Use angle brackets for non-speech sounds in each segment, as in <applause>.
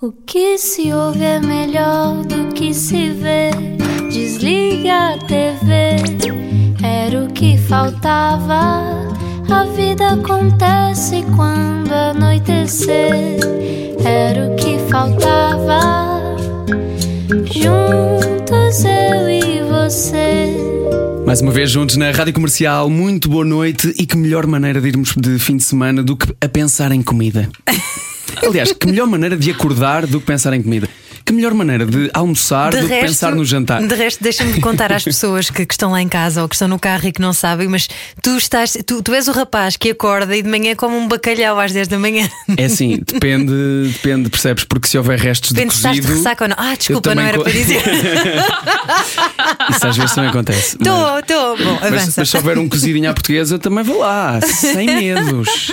O que se ouve é melhor do que se vê. Desliga a TV, era o que faltava. A vida acontece quando anoitecer, era o que faltava. Juntos eu e você. Mais uma vez juntos na Rádio Comercial, muito boa noite e que melhor maneira de irmos de fim de semana do que a pensar em comida. <laughs> Aliás, que melhor maneira de acordar do que pensar em comida. Que melhor maneira de almoçar De do que resto- pensar no jantar. De resto, deixa-me contar às pessoas que, que estão lá em casa ou que estão no carro e que não sabem, mas tu estás, tu, tu és o rapaz que acorda e de manhã come um bacalhau às 10 da manhã. É assim, depende, depende, percebes? Porque se houver restos Depende de se estás de cozido. ressaca ou não. Ah, desculpa, não era para dizer. <laughs> Isso às vezes também acontece. Estou, estou. Bom, Mas, mas se houver um cozidinho à portuguesa, também vou lá, sem medos.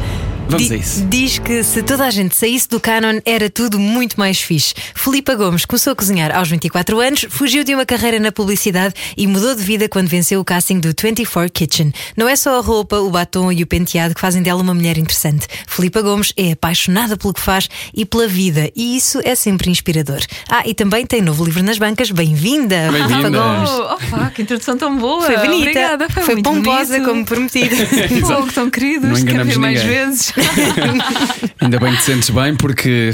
Vamos Di- a isso. Diz que se toda a gente saísse do canon era tudo muito mais fixe. Filipa Gomes começou a cozinhar aos 24 anos, fugiu de uma carreira na publicidade e mudou de vida quando venceu o casting do 24 Kitchen. Não é só a roupa, o batom e o penteado que fazem dela uma mulher interessante. Filipa Gomes é apaixonada pelo que faz e pela vida, e isso é sempre inspirador. Ah, e também tem novo livro nas bancas. Bem-vinda, Filipa Bem-vinda. Gomes. Oh, opa, que introdução tão boa! Foi bonita, Obrigada, foi, foi muito pomposa bonito. como prometido. <laughs> Fogo, tão queridos, Não quero ver mais vezes. <laughs> Ainda bem que te sentes bem, porque.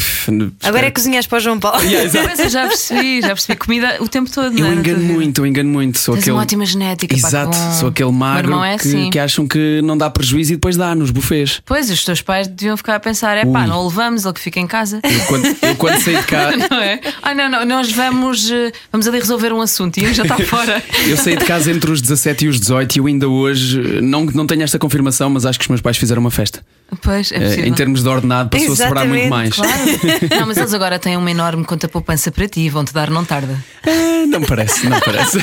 Agora é cozinhas para o João Paulo. Yeah, exato. Mas eu já percebi, já percebi comida o tempo todo, Eu é? engano muito, eu engano muito. Sou Tens aquele. uma ótima genética, pá, Exato, bom. sou aquele magro é que, assim. que acham que não dá prejuízo e depois dá nos bufês. Pois, os teus pais deviam ficar a pensar: é pá, não o levamos, ele que fica em casa. Eu quando, eu quando saí de <laughs> casa. Não é? Ah, não, não, nós vamos, eh, vamos ali resolver um assunto e eu já está <laughs> fora. Eu saí de casa entre os 17 e os 18 e eu ainda hoje não, não tenho esta confirmação, mas acho que os meus pais fizeram uma festa. Pois, é Eh, possível. em termos de ordenado, passou a sobrar muito Exatamente, mais. Claro. <laughs> Não, mas eles agora têm uma enorme conta poupança para ti, vão-te dar, não tarda. Eh, não parece, não parece.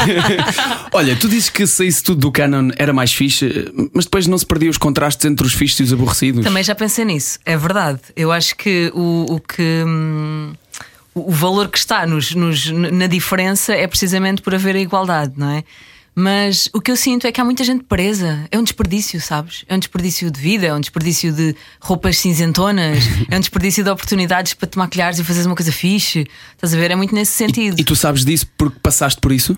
<laughs> Olha, tu dizes que saísse tudo do canon era mais fixe, mas depois não se perdia os contrastes entre os fixes e os aborrecidos. Também já pensei nisso, é verdade. Eu acho que o, o que. hum, o valor que está nos, nos- na diferença é precisamente por haver a igualdade, não é? Mas o que eu sinto é que há muita gente presa. É um desperdício, sabes? É um desperdício de vida, é um desperdício de roupas cinzentonas, <laughs> é um desperdício de oportunidades para te maquilhares e fazeres uma coisa fixe. Estás a ver? É muito nesse sentido. E tu sabes disso porque passaste por isso?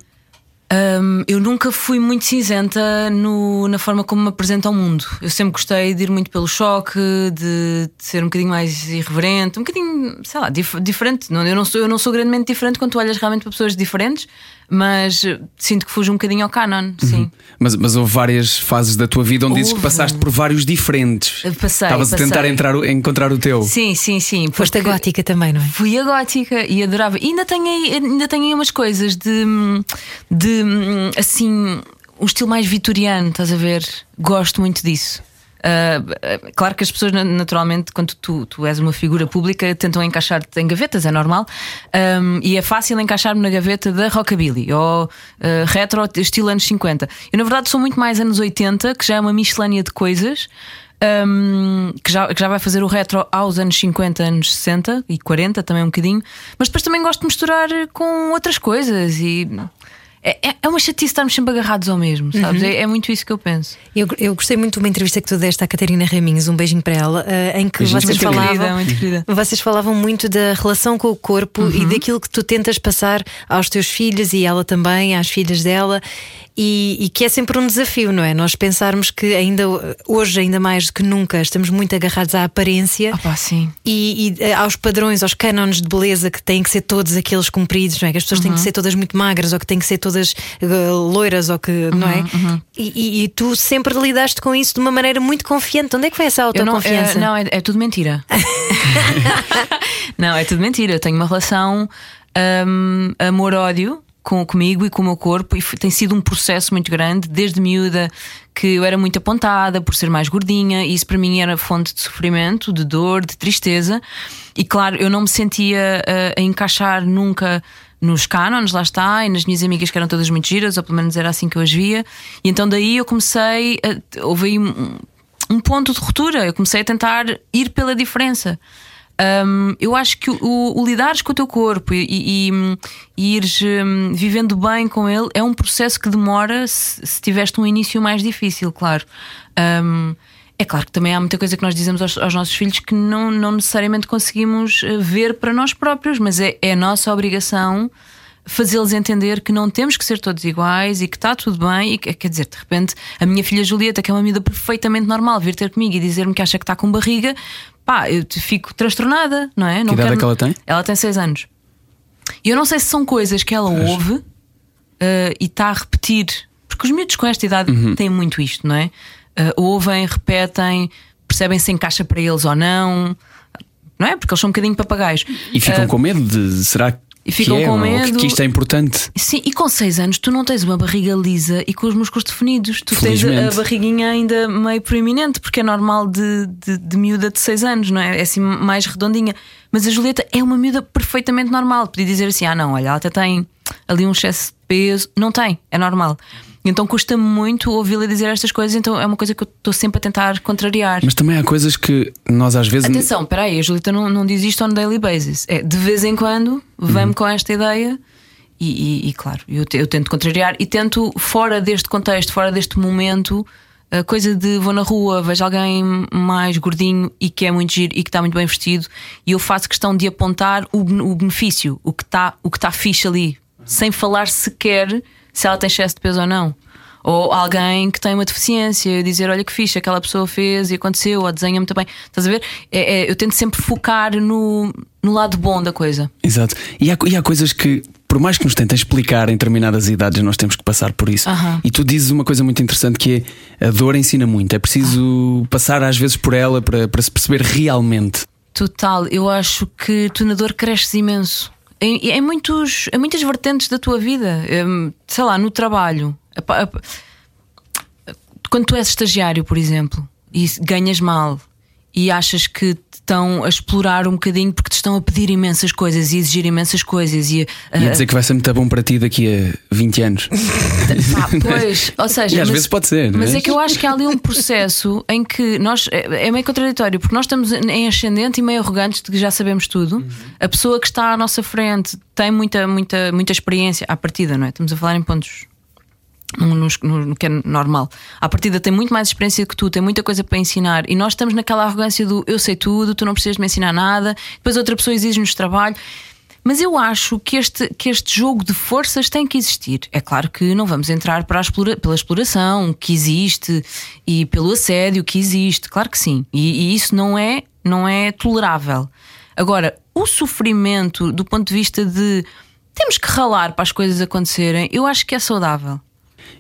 Hum, eu nunca fui muito cinzenta no- na forma como me apresento ao mundo. Eu sempre gostei de ir muito pelo choque, de, de ser um bocadinho mais irreverente, um bocadinho, sei lá, dif- diferente. Não, eu, não sou, eu não sou grandemente diferente quando tu olhas realmente para pessoas diferentes, mas eh, sinto que fujo um bocadinho ao canon, sim. Mas, mas houve várias fases da tua vida onde dizes que Houve. passaste por vários diferentes. Passei, Estavas a tentar entrar, o- encontrar o teu. Sim, sim, sim. Foste a gótica também, não é? Fui a gótica e adorava. E ainda tenho aí, ainda tenho aí umas coisas de, de assim, um estilo mais vitoriano, estás a ver? Gosto muito disso. Ah, claro que as pessoas, na- naturalmente, quando tu, tu és uma figura pública, tentam encaixar-te em gavetas, é normal. Ahm, e é fácil encaixar-me na gaveta da rockabilly ou ah, retro, estilo anos 50. Eu, na verdade, sou muito mais anos 80, que já é uma miscelânea de coisas. ahm, que, já, que já vai fazer o retro aos anos 50, anos 60 e 40 também um bocadinho, mas depois também gosto de misturar com outras coisas e é, é- é uma chatice estarmos sempre agarrados ao mesmo, sabes? É, é muito isso que eu penso. Eu, eu gostei muito de uma entrevista que tu deste à Catarina Raminhos, um beijinho para ela, eh, em que Beijinho, vocês falavam. Querida, muito querida. Vocês falavam muito da relação com o corpo e daquilo que tu tentas passar aos teus filhos e ela também, às filhas dela, e, e que é sempre um desafio, não é? Nós pensarmos que ainda hoje, ainda mais do que nunca, estamos muito agarrados à aparência. Pá, sim. E, e, eh, aos padrões, aos cânones de beleza que têm que ser todos aqueles cumpridos, não é? Que as pessoas têm que ser todas muito magras ou que têm que ser todas eh, loiras ou que, não é? E, e- e tu sempre lidaste com isso de uma maneira muito confiante. Onde é que foi essa Eu não, autoconfiança? é, não, é, é tudo mentira. <laughs> <laughs> não, é tudo mentira. Eu tenho uma relação hum, amor-ódio com, comigo e com o meu corpo e foi- tem sido um processo muito grande desde miúda que eu era muito apontada por ser mais gordinha e isso para mim era fonte de sofrimento, de dor, de tristeza. E claro, eu não me sentia ah, a encaixar nunca nos cânones, lá está, e nas minhas amigas que eram todas muito giras, ou pelo menos era assim que eu as via. E então daí eu comecei, a, houve aí um, um ponto de ruptura. Eu comecei a tentar ir pela diferença. Hum, eu acho que o, o, lidares com o teu corpo e, e, e- e ires hum, vivendo bem com ele é um processo que demora se, se tiveste um início mais difícil, claro. Hum, é claro que também há muita coisa que nós dizemos aos, aos nossos filhos que não, não necessariamente conseguimos eh, ver para nós próprios, mas é, é a nossa obrigação fazê-los entender que não temos que ser todos iguais e que está tudo bem. E que, quer dizer, de repente, a minha filha Julieta, que é uma miúda perfeitamente normal, vir ter comigo e dizer-me que acha que está com barriga, pá, eu te- fico transtornada, não é? Não idade é que ela tem? Ela tem 6 anos. E eu não sei se são coisas que ela ouve eh, e está a repetir, porque os miúdos com esta idade Uhum. têm muito isto, não é? Eh, ouvem, repetem, percebem se encaixa para eles ou não, não é? Porque eles são um bocadinho papagaios. E ficam Eh, com medo de será que E ficam é, com que- medo. que isto é importante? Sim, e com 6 anos tu não tens uma barriga lisa e com os músculos definidos. Tu tens a, Felizmente. barriguinha ainda meio proeminente, porque é normal de, de, de miúda de 6 anos, não é? É assim mais redondinha. Mas a Julieta é uma miúda perfeitamente normal. Podia dizer assim: ah, não, olha, ela até tem ali um excesso de peso. Não tem, é normal. Então custa-me muito ouvi-la dizer estas coisas, então é uma coisa que eu estou sempre a tentar contrariar. Mas também há coisas que nós às vezes. Atenção, espera aí, a Julita não, não diz isto on a daily basis. É de vez em quando vem-me com esta ideia e, e- e, claro, eu, te- eu tento contrariar e tento, fora deste contexto, fora deste momento, a coisa de vou na rua, vejo alguém mais gordinho e que é muito giro e que está muito bem vestido e eu faço questão de apontar o, o benefício, o que está o que está fixe ali, sem falar sequer se ela tem excesso de peso ou não. Ou alguém que tem uma deficiência, dizer olha que fixe, aquela pessoa fez e aconteceu, ou desenha muito bem. Estás a ver? É- é- eu tento sempre focar no, no lado bom da coisa. Exato. E há, e há coisas que, por mais que nos tentem explicar em determinadas idades, nós temos que passar por isso. Aham. E tu dizes uma coisa muito interessante que é a dor ensina muito. É preciso passar às vezes por ela para, para se perceber realmente. Total, eu acho que tu na dor cresces imenso. Em, em muitos, em muitas vertentes da tua vida. Sei lá, no trabalho. Quando tu és estagiário, por exemplo, e ganhas mal e achas que estão a explorar um bocadinho porque te estão a pedir imensas coisas e exigir imensas coisas e, a- E a dizer que vai ser muito bom para ti daqui a 20 anos. <laughs> Pá, <laughs> pois, ou seja, E às mas- vezes pode ser, Mas não é? é que eu acho que há ali um processo em que nós é é meio contraditório, porque nós estamos em ascendente e meio arrogantes de que já sabemos tudo. A pessoa que está à nossa frente tem muita, muita, muita experiência à partida, não é? Estamos a falar em pontos. No, no- no- que é normal. À partida tem muito mais experiência que tu, tem muita coisa para ensinar, e nós estamos naquela arrogância do eu sei tudo, tu não precisas de me ensinar nada, depois outra pessoa exige-nos trabalho. Mas eu acho que este, que este jogo de forças tem que existir. É claro que não vamos entrar para explora- pela exploração que existe e pelo assédio que existe, claro que sim. E, e isso não é, não é tolerável. Agora, o sofrimento do ponto de vista de temos que ralar para as coisas acontecerem, eu acho que é saudável.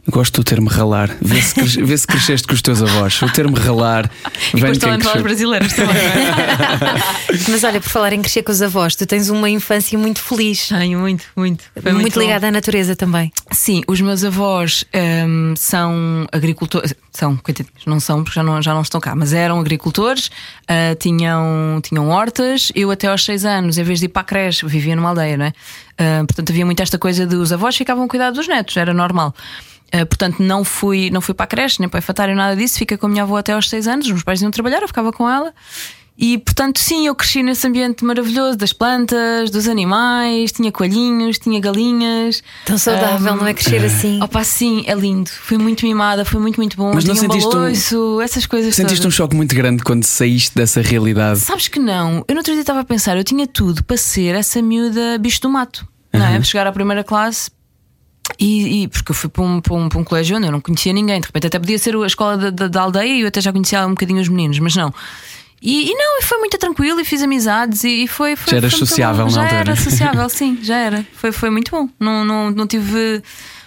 Gosto do termo ralar. Vê se, cres- vê se cresceste com os teus avós. O termo ralar E vem de quem cresceu. os brasileiros também. <laughs> Mas olha, por falar em crescer com os avós, tu tens uma infância muito feliz. Tenho muito, muito. Foi muito, muito ligada à natureza também. Sim, os meus avós hum, são agricultores, são, coitadinhos, não são porque já não, já não estão cá, mas eram agricultores, ah, tinham, tinham hortas. Eu, até aos seis anos, em vez de ir para a creche, vivia numa aldeia, não é? Ah, portanto, havia muito esta coisa de os avós ficavam a cuidar dos netos, era normal. Ah, portanto, não fui, não fui para a creche, nem para o infantário, nada disso. Fiquei com a minha avó até aos seis anos. Os meus pais iam trabalhar, eu ficava com ela. E portanto, sim, eu cresci nesse ambiente maravilhoso das plantas, dos animais, tinha coelhinhos, tinha galinhas. Tão saudável, Ahm, não é crescer assim? Opa, sim, é lindo. Fui muito mimada, foi muito, muito bom. Mas não Tinha um sentiste um- baloiço, essas coisas Sentiste um todas. choque muito grande quando saíste dessa realidade. Sabes que não? Eu no outro dia estava a pensar, eu tinha tudo para ser essa miúda bicho do mato, não é? Para chegar à primeira classe. E, e- porque eu fui para um, para, um, para um colégio onde eu não conhecia ninguém, de repente até podia ser a escola da, da, da aldeia e eu até já conhecia um bocadinho os meninos, mas não. E, e não, e foi muito tranquilo e fiz amizades e, e foi, foi. Já muito sociável Já altura. era sociável, <laughs> sim, já era. Foi, foi muito bom. Não, não, não tive.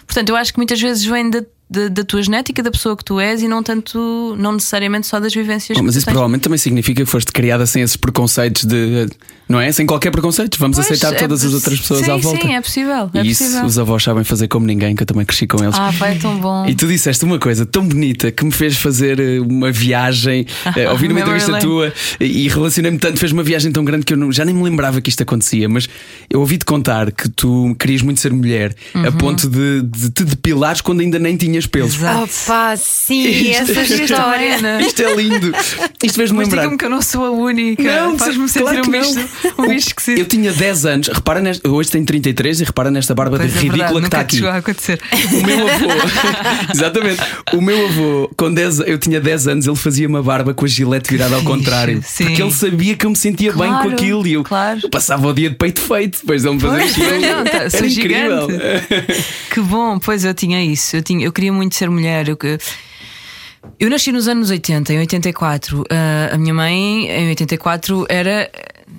Portanto, eu acho que muitas vezes vem da, da, da tua genética, da pessoa que tu és e não tanto, não necessariamente só das vivências Oh, mas isso provavelmente também significa que foste criada sem esses preconceitos de. Não é? Sem qualquer preconceito. Vamos Pois, aceitar é todas as poss- outras pessoas sim, à volta. Sim, é possível. É e isso possível. os avós sabem fazer como ninguém, que eu também cresci com eles. Ah, pai, é tão bom. E tu disseste uma coisa tão bonita que me fez fazer eh, uma viagem, <laughs> eh, ouvir uma entrevista tua e relacionei-me tanto, fez uma viagem tão grande que eu não- já nem me lembrava que isto acontecia, mas eu ouvi-te contar que tu querias muito ser mulher, Uhum. a ponto de, de te depilares quando ainda nem tinhas pelos. Exato. Opa, sim, <laughs> essa história. Ana. Isto é lindo. Isto fez-me Mas lembrar. diga-me que eu não sou a única. Não, faz-me sentir claro que um não. <laughs> um bicho esquisito. Eu tinha 10 anos, repara nesta, hoje tenho 33 e repara nesta barba Pois é ridícula verdade, que está aqui. chegou a acontecer. O meu avô, <laughs> exatamente, o meu avô, com 10, eu tinha 10 anos, ele fazia uma barba com a gilete virada ao contrário. sim. Porque ele sabia que eu me sentia bem Claro, com aquilo e eu, claro. eu passava o dia de peito feito depois de ele me Pois, aquilo. não, tá, Era incrível. gigante. <laughs> Que bom, pois eu tinha isso. Eu, tinha, eu queria muito ser mulher. Eu, eu nasci nos anos 80, em 84. Ah, a minha mãe, em 84, era.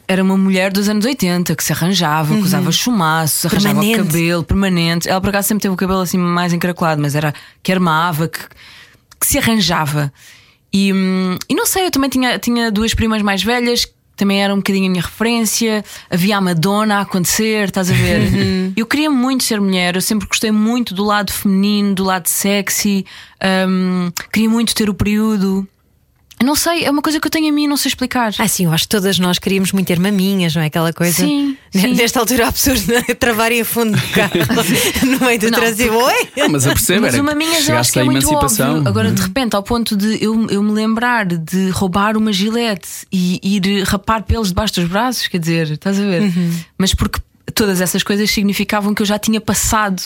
Era uma mulher dos anos 80 que se arranjava, que usava chumaços, arranjava o Permanente. cabelo permanente. Ela por acaso sempre teve o cabelo assim mais encaracolado, mas era que armava, que, que se arranjava. E, hum, e não sei, eu também tinha, tinha duas primas mais velhas que também eram um bocadinho a minha referência. Havia a Madonna a acontecer, estás a ver? Eu queria muito ser mulher, eu sempre gostei muito do lado feminino, do lado sexy, hum, queria muito ter o período. Não sei, é uma coisa que eu tenho a mim e não sei explicar. Ah, sim, eu acho que todas nós queríamos muito ter maminhas, não é? Aquela coisa. Sim, sim. Nesta altura há pessoas <laughs> a travarem a fundo do carro <laughs> no meio do trânsito. Oi! Não, mas eu percebo, Mas era o maminhas eu acho que é muito emancipação. óbvio. Agora, de repente, ao ponto de eu, eu me lembrar de roubar uma gilete e ir rapar pelos debaixo dos braços, quer dizer, estás a ver? Mas porque todas essas coisas significavam que eu já tinha passado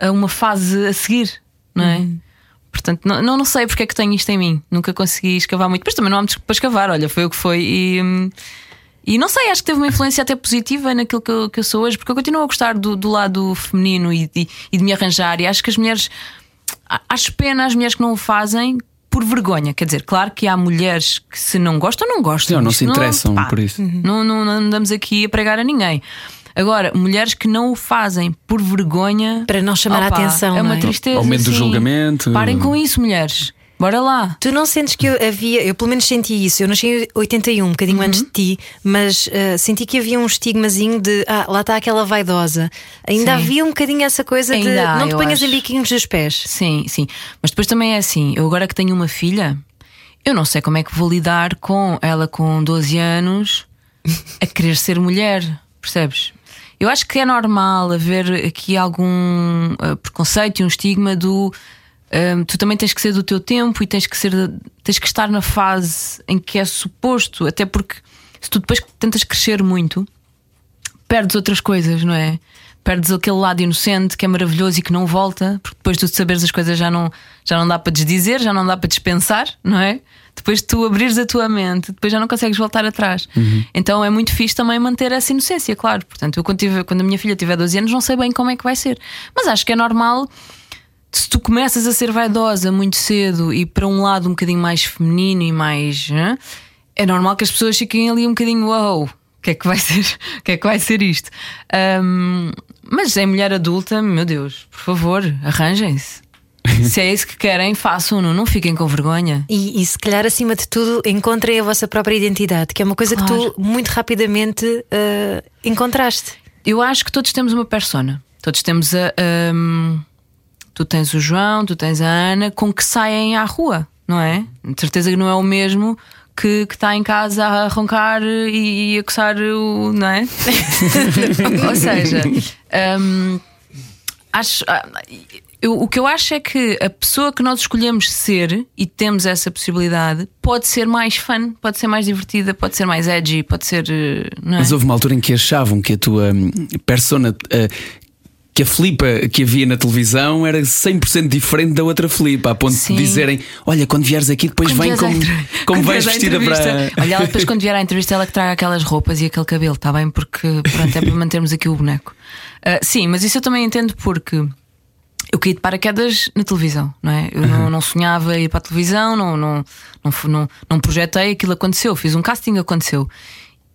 a uma fase a seguir, não é? Portanto, não, não, não sei porque é que tenho isto em mim. Nunca consegui escavar muito, mas também não há muito para escavar. Olha, foi o que foi. E, hum, e não sei, acho que teve uma influência até positiva naquilo que eu, que eu sou hoje, porque eu continuo a gostar do, do lado feminino e, de- e de me arranjar. E acho que as mulheres. Acho pena as mulheres que não o fazem por vergonha. Quer dizer, claro que há mulheres que se não gostam, não gostam. Não, não se interessam por isso. Não, não, não andamos aqui a pregar a ninguém. Agora, mulheres que não o fazem por vergonha. Para não chamar a opa, atenção, É uma não é? tristeza. Ao medo do julgamento. Parem com isso, mulheres. Bora lá. Tu não sentes que eu havia, eu pelo menos senti isso. Eu nasci em 81, um bocadinho Uhum. antes de ti, mas ah, senti que havia um estigmazinho de ah, lá está aquela vaidosa. Ainda Sim. havia um bocadinho essa coisa de Ainda há, não te ponhas em acho. biquinhos dos pés. Sim, sim. Mas depois também é assim: eu agora que tenho uma filha, eu não sei como é que vou lidar com ela com 12 anos a querer ser mulher, percebes? Eu acho que é normal haver aqui algum eh, preconceito e um estigma do. ehm, tu também tens que ser do teu tempo e tens que ser tens que estar na fase em que é suposto, até porque se tu depois tentas crescer muito, perdes outras coisas, não é? Perdes aquele lado inocente que é maravilhoso e que não volta, porque depois de tu saberes as coisas já não, já não dá para desdizer, já não dá para dispensar, não é? Depois de tu abrires a tua mente, depois já não consegues voltar atrás. Então é muito fixe também manter essa inocência, claro. Portanto, eu quando, tive- quando a minha filha tiver 12 anos, não sei bem como é que vai ser, mas acho que é normal se tu começas a ser vaidosa muito cedo e para um lado um bocadinho mais feminino e mais. hã? É normal que as pessoas fiquem ali um bocadinho, uau, o que é que vai ser, <laughs> o que é que vai ser isto? Ahm, mas em mulher adulta, meu Deus, por favor, arranjem-se. <laughs> Se é isso que querem, façam-no, não fiquem com vergonha. E, e se calhar, acima de tudo, encontrem a vossa própria identidade, que é uma coisa que Claro. tu muito rapidamente ah, encontraste. Eu acho que todos temos uma persona. Todos temos a. ahm, tu tens o João, tu tens a Ana, com que saem à rua, não é? De certeza que não é o mesmo que, que está em casa a roncar e, e a coçar o. não é? <laughs> <laughs> Ou seja, ahm, acho. Eu- o que eu acho é que a pessoa que nós escolhemos ser e temos essa possibilidade pode ser mais fun, pode ser mais divertida, pode ser mais edgy, pode ser. eh, é? Mas houve uma altura em que achavam que a tua hum, persona. eh, que a Filipa que havia na televisão era 100% diferente da outra Filipa, a ponto Sim. de dizerem: Olha, quando vieres aqui, depois Quando vem como, como vais vestida para. Olha, ela depois quando vier à entrevista, ela que traga aquelas roupas e aquele cabelo, está bem? Porque pronto, é para <laughs> mantermos aqui o boneco. Ah, sim, mas isso eu também entendo porque eu caí de paraquedas na televisão, não é? Eu não, não sonhava ir para a televisão, não, não, não, não projetei, aquilo aconteceu, fiz um casting, aconteceu.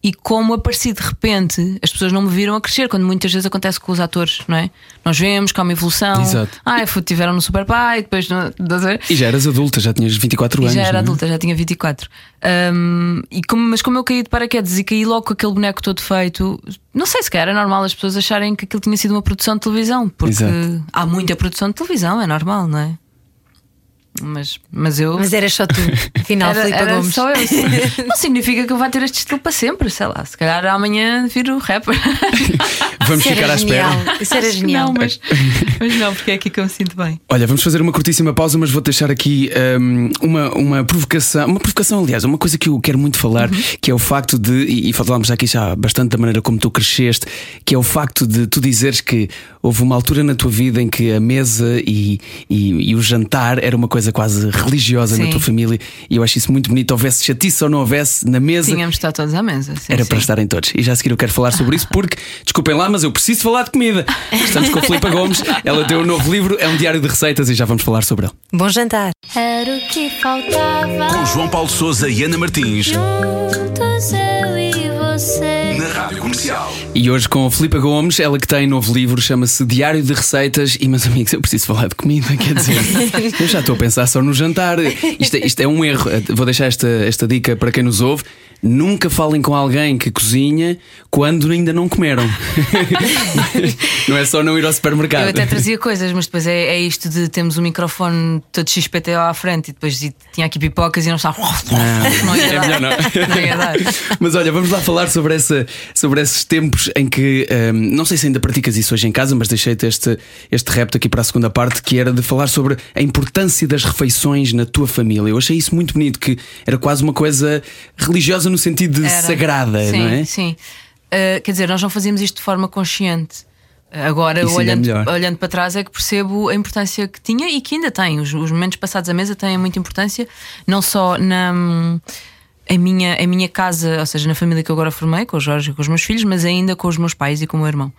E como apareci de repente, as pessoas não me viram a crescer, quando muitas vezes acontece com os atores, não é? Nós vemos que há uma evolução. Exato. Ah, tiveram no Super Pai, depois. No? E já eras adulta, já tinhas 24 E anos. já era é? adulta, já tinha 24. Um, e como, mas como eu caí de paraquedas e caí logo com aquele boneco todo feito, não sei se era normal as pessoas acharem que aquilo tinha sido uma produção de televisão, porque Exato. há muita produção de televisão, é normal, não é? Mas, mas eu. Mas era só tu, afinal, <laughs> Era, Filipe era Gomes. só eu. <laughs> Não significa que eu vá ter este estilo para sempre, sei lá. Se calhar amanhã viro rapper. <laughs> Vamos Isso ficar à espera. genial. Isso era Acho genial. Não, mas, mas não, porque é aqui que eu me sinto bem. Olha, vamos fazer uma curtíssima pausa, mas vou deixar aqui hum, uma, uma provocação, uma provocação, aliás, uma coisa que eu quero muito falar, que é o facto de, e, e falámos aqui já bastante da maneira como tu cresceste, que é o facto de tu dizeres que houve uma altura na tua vida em que a mesa e, e, e o jantar era uma coisa quase religiosa na Sim. tua família, e eu acho isso muito bonito. Houvesse chatice ou não houvesse na mesa. Tínhamos de estar todos à mesa. sim, Era sim. para estarem todos. E já a seguir eu quero falar sobre isso porque, <laughs> desculpem lá, mas eu preciso falar de comida. Estamos com a Filipa Gomes, ela tem um novo livro, é um diário de receitas e já vamos falar sobre ele. Bom jantar. Era o que faltava. Com João Paulo Souza e Ana Martins. Juntos eu e você. Rádio Comercial. E hoje com a Filipa Gomes, ela que tem novo livro, chama-se Diário de Receitas. E, meus amigos, eu preciso falar de comida, quer dizer, <laughs> eu já estou a pensar só no jantar. Isto, é- isto é um erro. Vou deixar esta, esta dica para quem nos ouve. Nunca falem com alguém que cozinha quando ainda não comeram. <laughs> não é só não ir ao supermercado. Eu até trazia coisas, mas depois é, é isto de termos um microfone todo XPTO à frente e depois e tinha aqui pipocas e não estava. Não ia é dar. melhor não. Não ia dar. Mas olha, vamos lá falar sobre, essa, sobre esses tempos em que hum, não sei se ainda praticas isso hoje em casa, mas deixei-te este, este repto aqui para a segunda parte, que era de falar sobre a importância das refeições na tua família. Eu achei isso muito bonito, que era quase uma coisa religiosa no sentido de Era. sagrada, sim, não é? Sim. Uh, quer dizer, nós não fazíamos isto de forma consciente. Agora, é olhando, melhor. olhando para trás, é que percebo a importância que tinha e que ainda tem. Os, os momentos passados à mesa têm muita importância, não só na. Em minha, em minha casa, ou seja, na família que eu agora formei, com o Jorge e com os meus filhos, mas ainda com os meus pais e com o meu irmão.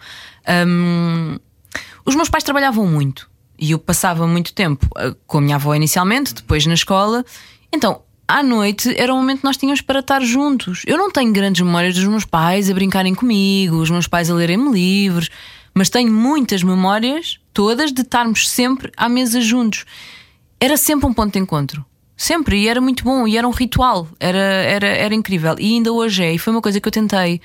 Hum, os meus pais trabalhavam muito e eu passava muito tempo eh, com a minha avó inicialmente, depois na escola. Então, à noite era um momento que nós tínhamos para estar juntos. Eu não tenho grandes memórias dos meus pais a brincarem comigo, os meus pais a lerem-me livros, mas tenho muitas memórias, todas, de estarmos sempre à mesa juntos. Era sempre um ponto de encontro. Sempre, e era muito bom, e era um ritual, era, era, era incrível. E ainda hoje é, e foi uma coisa que eu tentei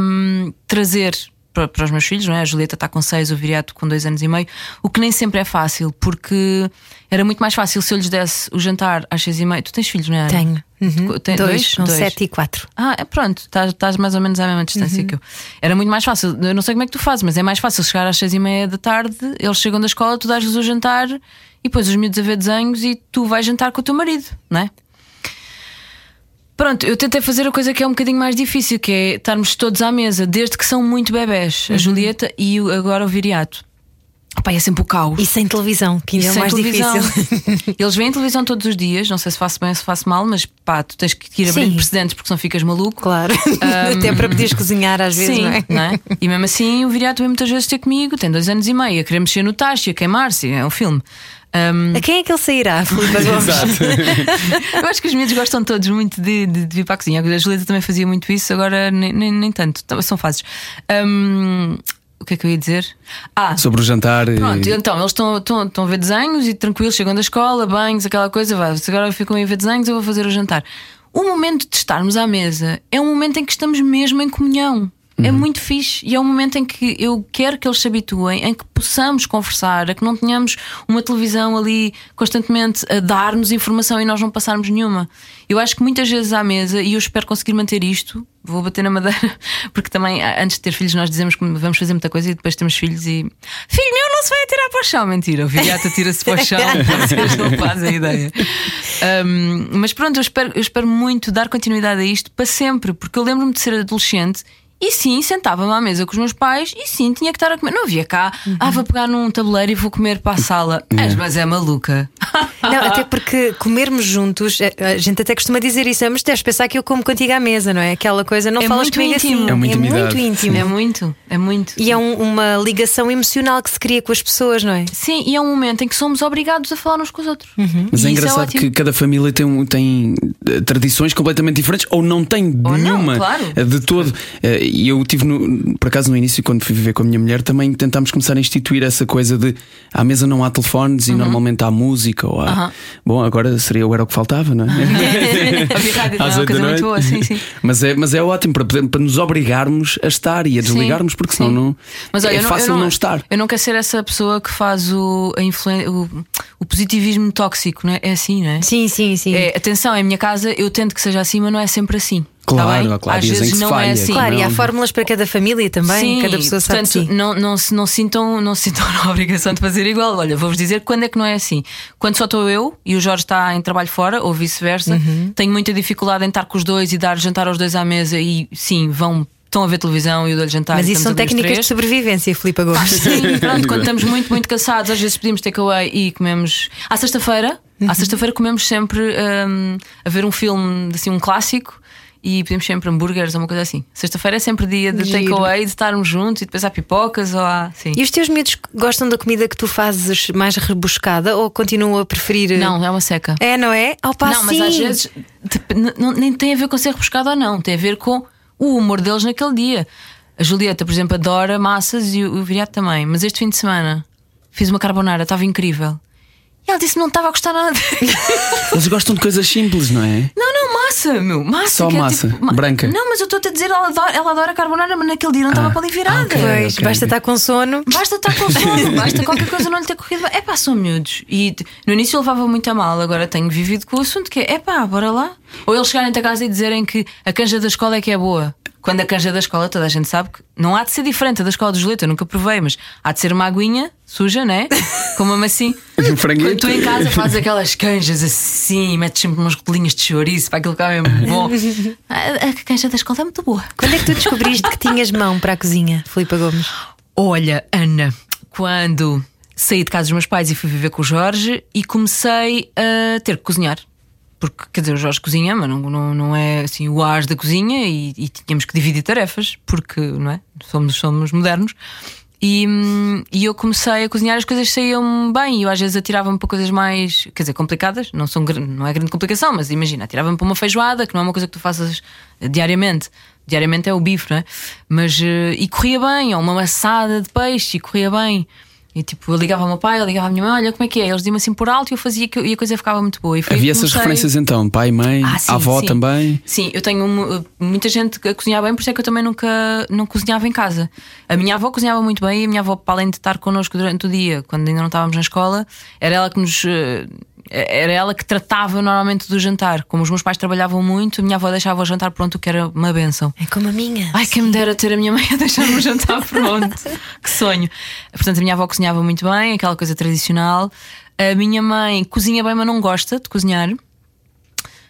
hum, trazer para, para os meus filhos, não é? A Julieta está com seis, o Viriato com dois anos e meio, o que nem sempre é fácil, porque era muito mais fácil se eu lhes desse o jantar às seis e meia. Tu tens filhos, não é? Tenho. Uhum. Tem- dois, são Dois. sete e quatro. Ah, é pronto, estás, estás mais ou menos à mesma distância que eu. Era muito mais fácil, eu não sei como é que tu fazes, mas é mais fácil chegar às seis e meia da tarde, eles chegam da escola, tu dás-lhes o jantar e depois os miúdos a ver desenhos e tu vais jantar com o teu marido, não é? Pronto, eu tentei fazer a coisa que é um bocadinho mais difícil, que é estarmos todos à mesa, desde que são muito bebés, a Julieta e agora o Viriato. Pá, é sempre o caos. E sem televisão, que ainda é mais televisão. difícil. <laughs> Eles veem televisão todos os dias, não sei se faço bem ou se faço mal, mas pá, tu tens que ir abrindo precedentes porque senão ficas maluco. Claro. Até para poderes cozinhar às vezes, Sim, não é? E mesmo assim o Viriato vem muitas vezes ter comigo, tem dois anos e meio, a querer mexer no tacho, a queimar-se, é um filme. Um, A quem é que ele sairá, Filipe <laughs> Gomes? <laughs> eu acho que os miúdos gostam todos muito de, de, de vir para a cozinha. A Julieta também fazia muito isso, agora nem, nem, nem tanto, são fases. Um, o que é que eu ia dizer? Ah, Sobre o jantar. e- Pronto, então eles estão a ver desenhos e tranquilos, chegam da escola, banhos, aquela coisa, vai, se agora ficam a ver desenhos, eu vou fazer o jantar. O momento de estarmos à mesa é um momento em que estamos mesmo em comunhão. É muito fixe e é um momento em que eu quero que eles se habituem, em que possamos conversar, a que não tenhamos uma televisão ali constantemente a dar-nos informação e nós não passarmos nenhuma. Eu acho que muitas vezes à mesa, e eu espero conseguir manter isto, vou bater na madeira, <laughs> porque também antes de ter filhos nós dizemos que vamos fazer muita coisa e depois temos filhos e filho meu não se vai atirar para o chão. Mentira, o Viriato atira-se para o chão, <laughs> <laughs> vocês não fazem ideia. Um, mas pronto, eu espero, eu espero muito dar continuidade a isto para sempre, porque eu lembro-me de ser adolescente. E sim, sentava-me à mesa com os meus pais e sim, tinha que estar a comer. Não havia cá, ah, vou pegar num tabuleiro e vou comer para a sala. És, mas é maluca. <laughs> Não, até porque comermos juntos, eh, a gente até costuma dizer isso, "Ah, mas deves pensar que eu como contigo à mesa, não é? Aquela coisa, não É falas muito comigo íntimo. assim. É uma intimidade. muito íntimo. É muito, é muito. E é um- uma ligação emocional que se cria com as pessoas, não é? Sim, e é um momento em que somos obrigados a falar uns com os outros. Mas E é engraçado ótimo. que cada família tem, um- tem eh, tradições completamente diferentes ou não tem Ou não, nenhuma claro. eh, de todo. E eu tive, no, por acaso, no início, quando fui viver com a minha mulher, também tentámos começar a instituir essa coisa de à mesa não há telefones e normalmente há música. Ou há... Uhum. Bom, agora seria era o que faltava, não é? <laughs> <laughs> É coisa muito boa, sim, sim. Mas é, mas é ótimo para, poder- para nos obrigarmos a estar e a desligarmos, porque senão sim. não, Mas olha, é eu fácil eu não, estar. Eu não quero ser essa pessoa que faz o, o, o positivismo tóxico, não é? É assim, não é? Sim, sim, sim. É, atenção, em minha casa eu tento que seja assim, mas não é sempre assim. Claro, tá bem? claro, Às vezes não falha, é assim. Claro, e há Não. fórmulas para cada família também, Sim, cada pessoa sabe portanto, si. não, não, se- não, sintam, não se sintam <laughs> na obrigação de fazer igual. Olha, vou-vos dizer quando é que não é assim. Quando só estou eu e o Jorge está em trabalho fora, ou vice-versa, Uhum. tenho muita dificuldade em estar com os dois e dar jantar aos dois à mesa e sim, vão. Estão a ver televisão e eu dou-lhe jantar. Mas isso são técnicas de sobrevivência, Filipe Gomes. Sim, <laughs> pronto, quando estamos muito, muito cansados, às vezes pedimos takeaway e comemos. À sexta-feira, Uhum. à sexta-feira comemos sempre hum, a ver um filme, assim, um clássico. E pedimos sempre hambúrgueres ou uma coisa assim. Sexta-feira é sempre dia de takeaway, de estarmos juntos e depois há pipocas ou há. Sim. E os teus miúdos gostam da comida que tu fazes mais rebuscada ou continuam a preferir. Não, é uma seca. É, não é? Ao passo não, mas às vezes não- nem tem a ver com ser rebuscado ou não, tem a ver com o humor deles naquele dia. A Julieta, por exemplo, adora massas e o, o Viriato também. Mas este fim de semana fiz uma carbonara, estava incrível. E ela disse que não estava a gostar nada. <laughs> Eles gostam de coisas simples, não é? não, não, massa, meu. Massa. Só que é massa, tipo- ma- branca. Não, mas eu estou-te a dizer, ela adora, ela adora carbonara, mas naquele dia não estava para ali virada. ok. Pois, basta estar com sono. Basta estar com sono, <laughs> basta qualquer coisa não lhe ter corrido bem. É pá, são miúdos. E no início eu levava muito a mal, agora tenho vivido com o assunto que é: é pá, bora lá. Ou eles chegarem a casa e dizerem que a canja da escola é que é boa. Quando a canja da escola, toda a gente sabe que não há de ser diferente da escola de Julieta, eu nunca provei, mas há de ser uma aguinha suja, né? Como uma assim. <laughs> Um franguito. Quando tu em casa fazes aquelas canjas assim, metes sempre umas rodelinhas de chouriço para aquilo que é mesmo bom. <laughs> A, a canja da escola é muito boa. Quando é que tu descobriste que tinhas mão para a cozinha, Filipe Gomes? Olha, Ana, quando saí de casa dos meus pais e fui viver com o Jorge e comecei a ter que cozinhar. Porque, quer dizer, o Jorge cozinha, mas não, não, não é assim o as da cozinha e, e tínhamos que dividir tarefas, porque, não é? Somos, somos modernos. E, hum, e eu comecei a cozinhar, as coisas saíam bem. E eu às vezes atirava-me para coisas mais, quer dizer, complicadas. Não, são, não é grande complicação, mas imagina, atirava-me para uma feijoada, que não é uma coisa que tu faças eh, diariamente. Diariamente é o bife, não é? Mas, eh, e corria bem, ou uma maçada de peixe, e corria bem. E tipo, eu ligava ao meu pai, eu ligava à minha mãe, olha como é que é. Eles diziam assim por alto e eu fazia que- e a coisa ficava muito boa. Havia que essas referências então, pai, mãe, Ah, sim, avó sim. também. Sim, eu tenho mu- muita gente a cozinhar bem, por isso é que eu também nunca não cozinhava em casa. A minha avó cozinhava muito bem e a minha avó, para além de estar connosco durante o dia, quando ainda não estávamos na escola, era ela que nos. Era ela que tratava normalmente do jantar. Como os meus pais trabalhavam muito, a minha avó deixava o jantar pronto, que era uma benção. É como a minha. Ai, quem me dera ter a minha mãe a deixar-me o jantar <laughs> pronto. que sonho. Portanto, a minha avó cozinhava muito bem, aquela coisa tradicional. A minha mãe cozinha bem, mas não gosta de cozinhar.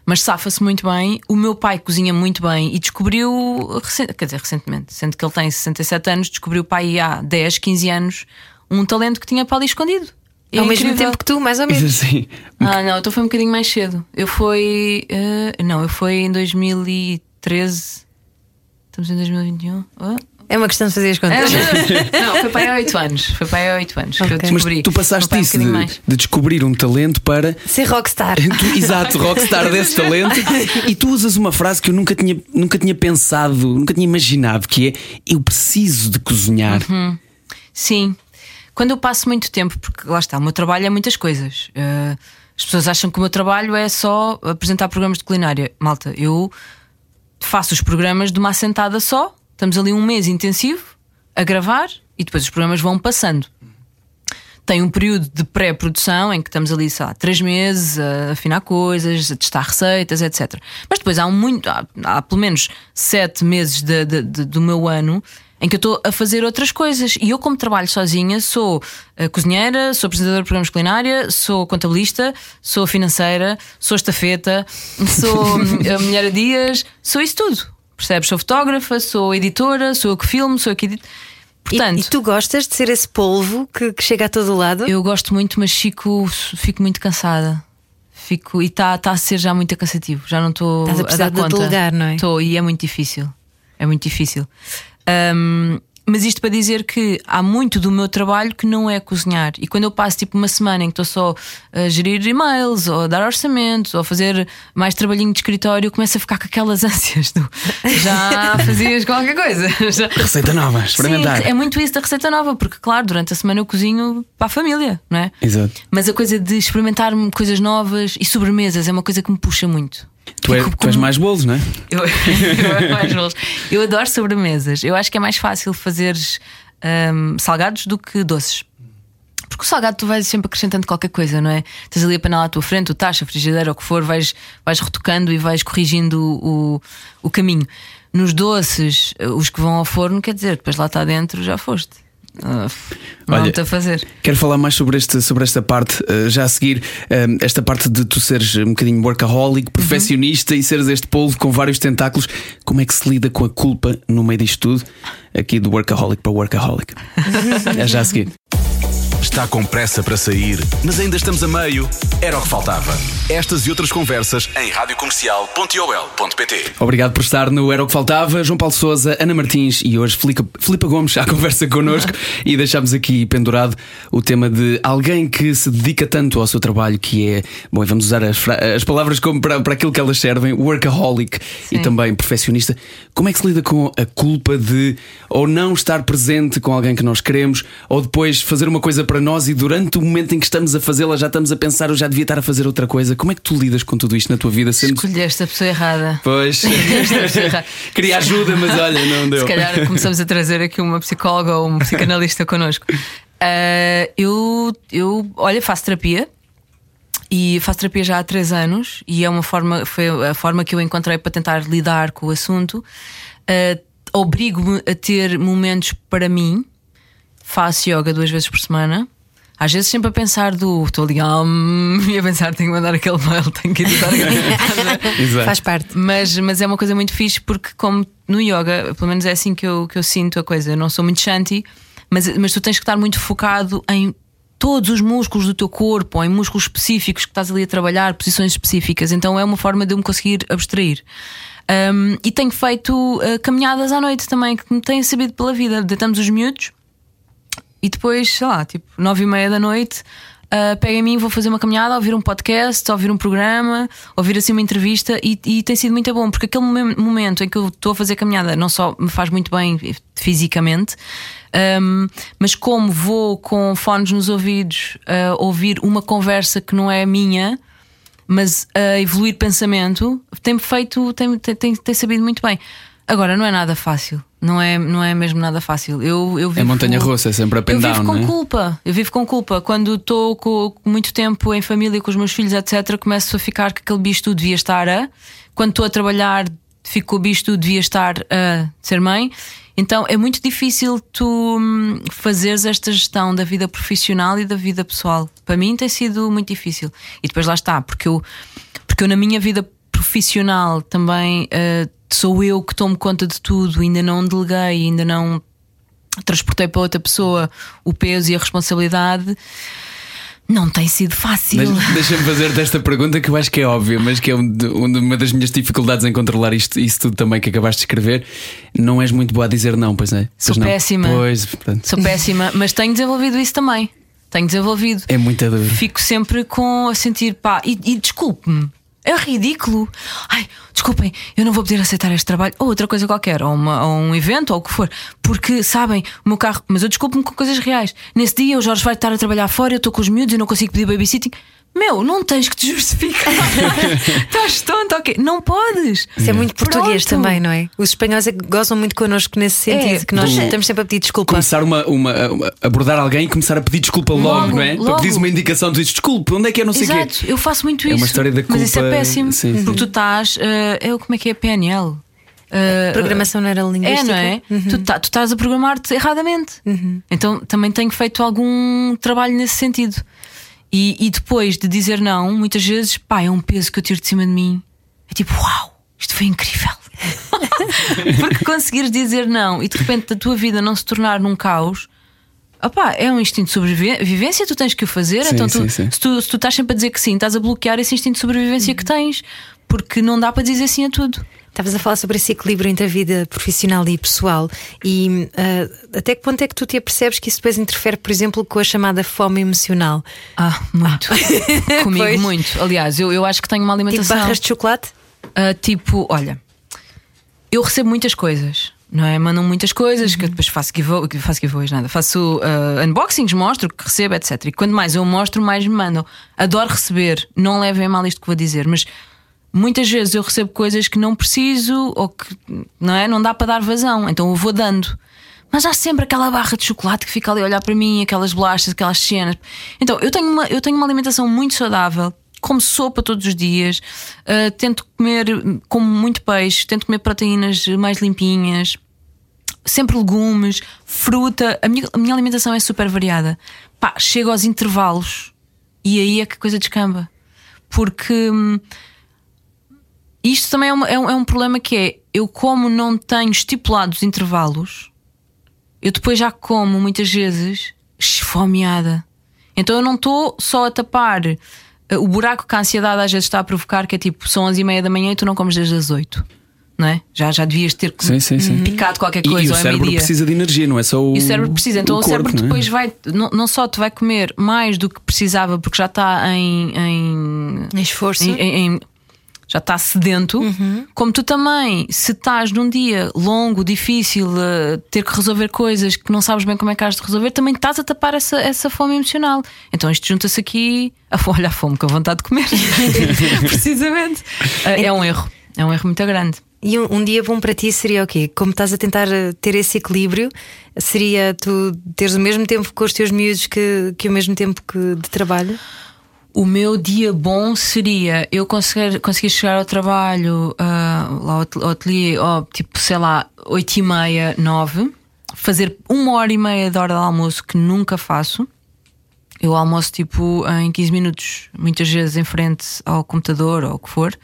Mas safa-se muito bem. O meu pai cozinha muito bem e descobriu, quer dizer, recentemente, sendo que ele tem 67 anos, descobriu o pai há 10, 15 anos um talento que tinha para ali escondido. É Ao mesmo incrível. tempo que tu, mais ou <laughs> Isso menos. assim. Ah, não, então foi um bocadinho mais cedo. Eu fui. eh, não, eu fui em 2013. Estamos em 2021. Ah. É uma questão de fazer as É, contas. não, <laughs> foi para aí há 8 anos. Foi para aí há 8 anos que eu Ok. Mas descobri. tu passaste pai um isso de, de descobrir um talento para. Ser rockstar. <laughs> Tu, exato, rockstar desse talento. E tu usas uma frase que eu nunca tinha, nunca tinha pensado, nunca tinha imaginado, que é eu preciso de cozinhar. Uhum. Sim. Quando eu passo muito tempo, porque lá está, o meu trabalho é muitas coisas. Eh, as pessoas acham que o meu trabalho é só apresentar programas de culinária. Malta, eu faço os programas de uma assentada só. Estamos ali um mês intensivo a gravar e depois os programas vão passando. Tem um período de pré-produção em que estamos ali, sei lá, três meses a afinar coisas, a testar receitas, etc. Mas depois há, um muito, há, há pelo menos sete meses de- de- de- do meu ano em que eu estou a fazer outras coisas. E eu, como trabalho sozinha, sou eh, cozinheira, sou apresentadora de programas culinária, sou contabilista, sou financeira, sou estafeta, <laughs> sou a mulher a dias, sou isso tudo. Percebes? Sou fotógrafa, sou editora, sou eu que filmo, sou eu que edito. E, Portanto, e tu gostas de ser esse polvo que, que chega a todo lado? eu gosto muito, mas fico, fico muito cansada. Fico, e está tá a ser já muito cansativo. Já não estou Estás a a precisar dar de conta. delegar, não é? Estou, e é muito difícil. É muito difícil. Ahm, mas isto para dizer que há muito do meu trabalho que não é cozinhar. E quando eu passo tipo uma semana em que estou só a gerir e-mails, ou a dar orçamentos, ou a fazer mais trabalhinho de escritório, eu começo a ficar com aquelas <laughs> ânsias do já fazias qualquer coisa. <laughs> Já- Receita nova, experimentar. Sim, é muito isso da receita nova, porque claro, durante a semana eu cozinho para a família, não é? Exato. Mas a coisa de experimentar coisas novas e sobremesas é uma coisa que me puxa muito. Tu, é, tu és mais bolos, não é? <laughs> Eu, eu, mais bolos. Eu adoro sobremesas. Eu acho que é mais fácil fazeres hum, salgados do que doces. Porque o salgado tu vais sempre acrescentando qualquer coisa, não é? Tens ali a panela à tua frente, o tacho, a frigideira, o que for, vais, vais retocando e vais corrigindo o, o caminho. Nos doces, os que vão ao forno, quer dizer, depois lá está dentro já foste. Ah, Olha, a fazer. Quero falar mais sobre, este, sobre esta parte, eh, já a seguir, eh, esta parte de tu seres um bocadinho workaholic, perfeccionista e seres este polvo com vários tentáculos. Como é que se lida com a culpa no meio disto tudo? Aqui do workaholic para workaholic. <laughs> é já a seguir. Está com pressa para sair, mas ainda estamos a meio? Era o que faltava. Estas e outras conversas em radiocomercial.ol.pt Obrigado por estar no Era o que Faltava. João Paulo Souza, Ana Martins e hoje Filipa, Filipa Gomes à <laughs> conversa connosco e deixámos aqui pendurado o tema de alguém que se dedica tanto ao seu trabalho que é, bom, e vamos usar as, as palavras como para, para aquilo que elas servem, workaholic e Sim. também perfeccionista. Como é que se lida com a culpa de ou não estar presente com alguém que nós queremos ou depois fazer uma coisa para nós e durante o momento em que estamos a fazê-la já estamos a pensar eu já devia estar a fazer outra coisa. Como é que tu lidas com tudo isto na tua vida? Sendo... Escolheste a pessoa errada. Pois. <laughs> errada. <laughs> Queria ajuda, mas olha, não deu. Se calhar começamos a trazer aqui uma psicóloga ou um psicanalista connosco. Ah, eu, eu, olha, faço terapia e faço terapia já há três anos e é uma forma, foi a forma que eu encontrei para tentar lidar com o assunto. Ah, Obrigo-me a ter momentos para mim. Faço yoga duas vezes por semana. Às vezes sempre a pensar do estou ali hum, <laughs> e a pensar tenho que mandar aquele mail, <laughs> tenho que editar aquele... <laughs> Exato. Faz parte. Mas, mas é uma coisa muito fixe porque, como no yoga, pelo menos é assim que eu, que eu sinto a coisa. Eu não sou muito shanti, mas, mas tu tens que estar muito focado em todos os músculos do teu corpo ou em músculos específicos que estás ali a trabalhar, posições específicas. Então é uma forma de eu me conseguir abstrair. Um, e tenho feito uh, caminhadas à noite também, que me têm sabido pela vida. Deitamos os miúdos e depois, sei lá, tipo, nove e meia da noite, uh, pego em mim, vou fazer uma caminhada, ouvir um podcast, ouvir um programa, ouvir assim uma entrevista e, e tem sido muito bom, porque aquele momen- momento em que eu estou a fazer caminhada não só me faz muito bem fisicamente, um, mas como vou com fones nos ouvidos uh, ouvir uma conversa que não é minha. Mas a evoluir pensamento tem-me feito, tem, tem, tem, tem sabido muito bem. Agora, não é nada fácil. Não é, não é mesmo nada fácil. Eu, eu É vivo, montanha russa, é sempre up and Eu vivo down, com é? culpa. Eu vivo com culpa. Quando estou com muito tempo em família com os meus filhos, etc., começo a ficar que aquele bicho tu devia estar a. Quando estou a trabalhar, fico com o bicho tu devia estar a ser mãe. Então é muito difícil tu hum, fazeres esta gestão da vida profissional e da vida pessoal. Para mim tem sido muito difícil. E depois lá está, porque eu, porque eu na minha vida profissional também eh, sou eu que tomo conta de tudo, ainda não deleguei, ainda não transportei para outra pessoa o peso e a responsabilidade. Não tem sido fácil. Deixa- Deixa-me fazer-te esta pergunta que eu acho que é óbvia, mas que é um um uma das minhas dificuldades em controlar isto, isso tudo também que acabaste de escrever. Não és muito boa a dizer não, pois é? Sou Pois não. péssima. Pois, portanto, Sou péssima, <laughs> mas tenho desenvolvido isso também. Tenho desenvolvido. é muita dor. Fico sempre com a sentir pá, e, e desculpe-me. É ridículo. Ai, desculpem, eu não vou poder aceitar este trabalho ou outra coisa qualquer, ou, uma- ou um evento, ou o que for, porque sabem, o meu carro. Mas eu desculpo-me com coisas reais. Nesse dia o Jorge vai estar a trabalhar fora, eu estou com os miúdos e não consigo pedir babysitting. Meu, não tens que te justificar. <laughs> Estás tonto, ok? Não podes. Isso é muito português Pronto. também, não é? Os espanhóis é que gozam muito connosco nesse sentido, É, que nós do- estamos sempre a pedir desculpa. Começar uma, uma, uma- abordar alguém e começar a pedir desculpa logo, Logo, não é? Para logo. pedires uma indicação, tu dizes desculpe, onde é que é não sei o quê? Exato, eu faço muito É isso. uma história da Mas isso é culpa, péssimo. sim, sim. Porque tu estás. eh, é, o- como é que é? PNL? Eh, Programação É, neurolinguística. não é? Tu, tá- tu estás a programar-te erradamente. Então também tenho feito algum trabalho nesse sentido. E, e depois de dizer não, muitas vezes, pá, é um peso que eu tiro de cima de mim. É tipo, uau, isto foi incrível. <laughs> Porque conseguires dizer não e de repente a tua vida não se tornar num caos. Opá, é um instinto de sobrevivência, tu tens que o fazer. Sim, então, tu, sim, sim. Se, tu, se tu estás sempre a dizer que sim, estás a bloquear esse instinto de sobrevivência que tens, porque não dá para dizer sim a tudo. Estavas a falar sobre esse equilíbrio entre a vida profissional e pessoal e uh, até que ponto é que tu te apercebes que isso depois interfere, por exemplo, com a chamada fome emocional? Ah, muito. <laughs> Comigo, Pois. muito. Aliás, eu, eu acho que tenho uma Tipo alimentação. barras de chocolate? Ah, tipo, olha, eu recebo muitas coisas. Não é? Mandam muitas coisas que eu depois faço, giveaway, faço giveaways, nada. Faço ah, unboxings, mostro que recebo, etc. E quanto mais eu mostro, mais me mandam. Adoro receber, não levem mal isto que vou dizer, mas muitas vezes eu recebo coisas que não preciso ou que não, é? não dá para dar vazão, então eu vou dando. Mas há sempre aquela barra de chocolate que fica ali a olhar para mim, aquelas bolachas, aquelas cenas. Então eu tenho uma, eu tenho uma alimentação muito saudável, como sopa todos os dias, ah, tento comer, como muito peixe, tento comer proteínas mais limpinhas, sempre legumes, fruta. A minha, a minha alimentação é super variada. Pá, chego aos intervalos e aí é que a coisa descamba. Porque hum, isto também é, uma- é um, é um problema que é eu, como não tenho estipulados intervalos, eu depois já como muitas vezes esfomeada. Então eu não estou só a tapar eh, o buraco que a ansiedade às vezes está a provocar, que é tipo, são 11 e meia da manhã e tu não comes desde as 8. Não é? já, já devias ter Sim, sim, sim. picado qualquer E, coisa e o ou é cérebro precisa de energia, não é só o. E o cérebro precisa, então o, corpo, cérebro não é? depois vai, não, não só te vai comer mais do que precisava, porque já está em, em, Em esforço. em- em- já está sedento, como tu também, se estás num dia longo, difícil, eh, ter que resolver coisas que não sabes bem como é que has de resolver, também estás a tapar essa, essa fome emocional. Então isto junta-se aqui a fome, olha a fome com a vontade de comer. <laughs> Precisamente. Eh, é um erro, é um erro muito grande. E um, um dia bom para ti seria o quê? Como estás a tentar eh, ter esse equilíbrio, seria tu teres o mesmo tempo com os teus miúdos que, que o mesmo tempo que de trabalho? O meu dia bom seria eu conseguir, conseguir chegar ao trabalho, ah, lá ao atel- ao ateliê, ó, tipo, sei lá, 8 e meia, 9, fazer uma hora e meia de hora de almoço que nunca faço. Eu almoço tipo em 15 minutos, muitas vezes em frente ao computador ou o que for,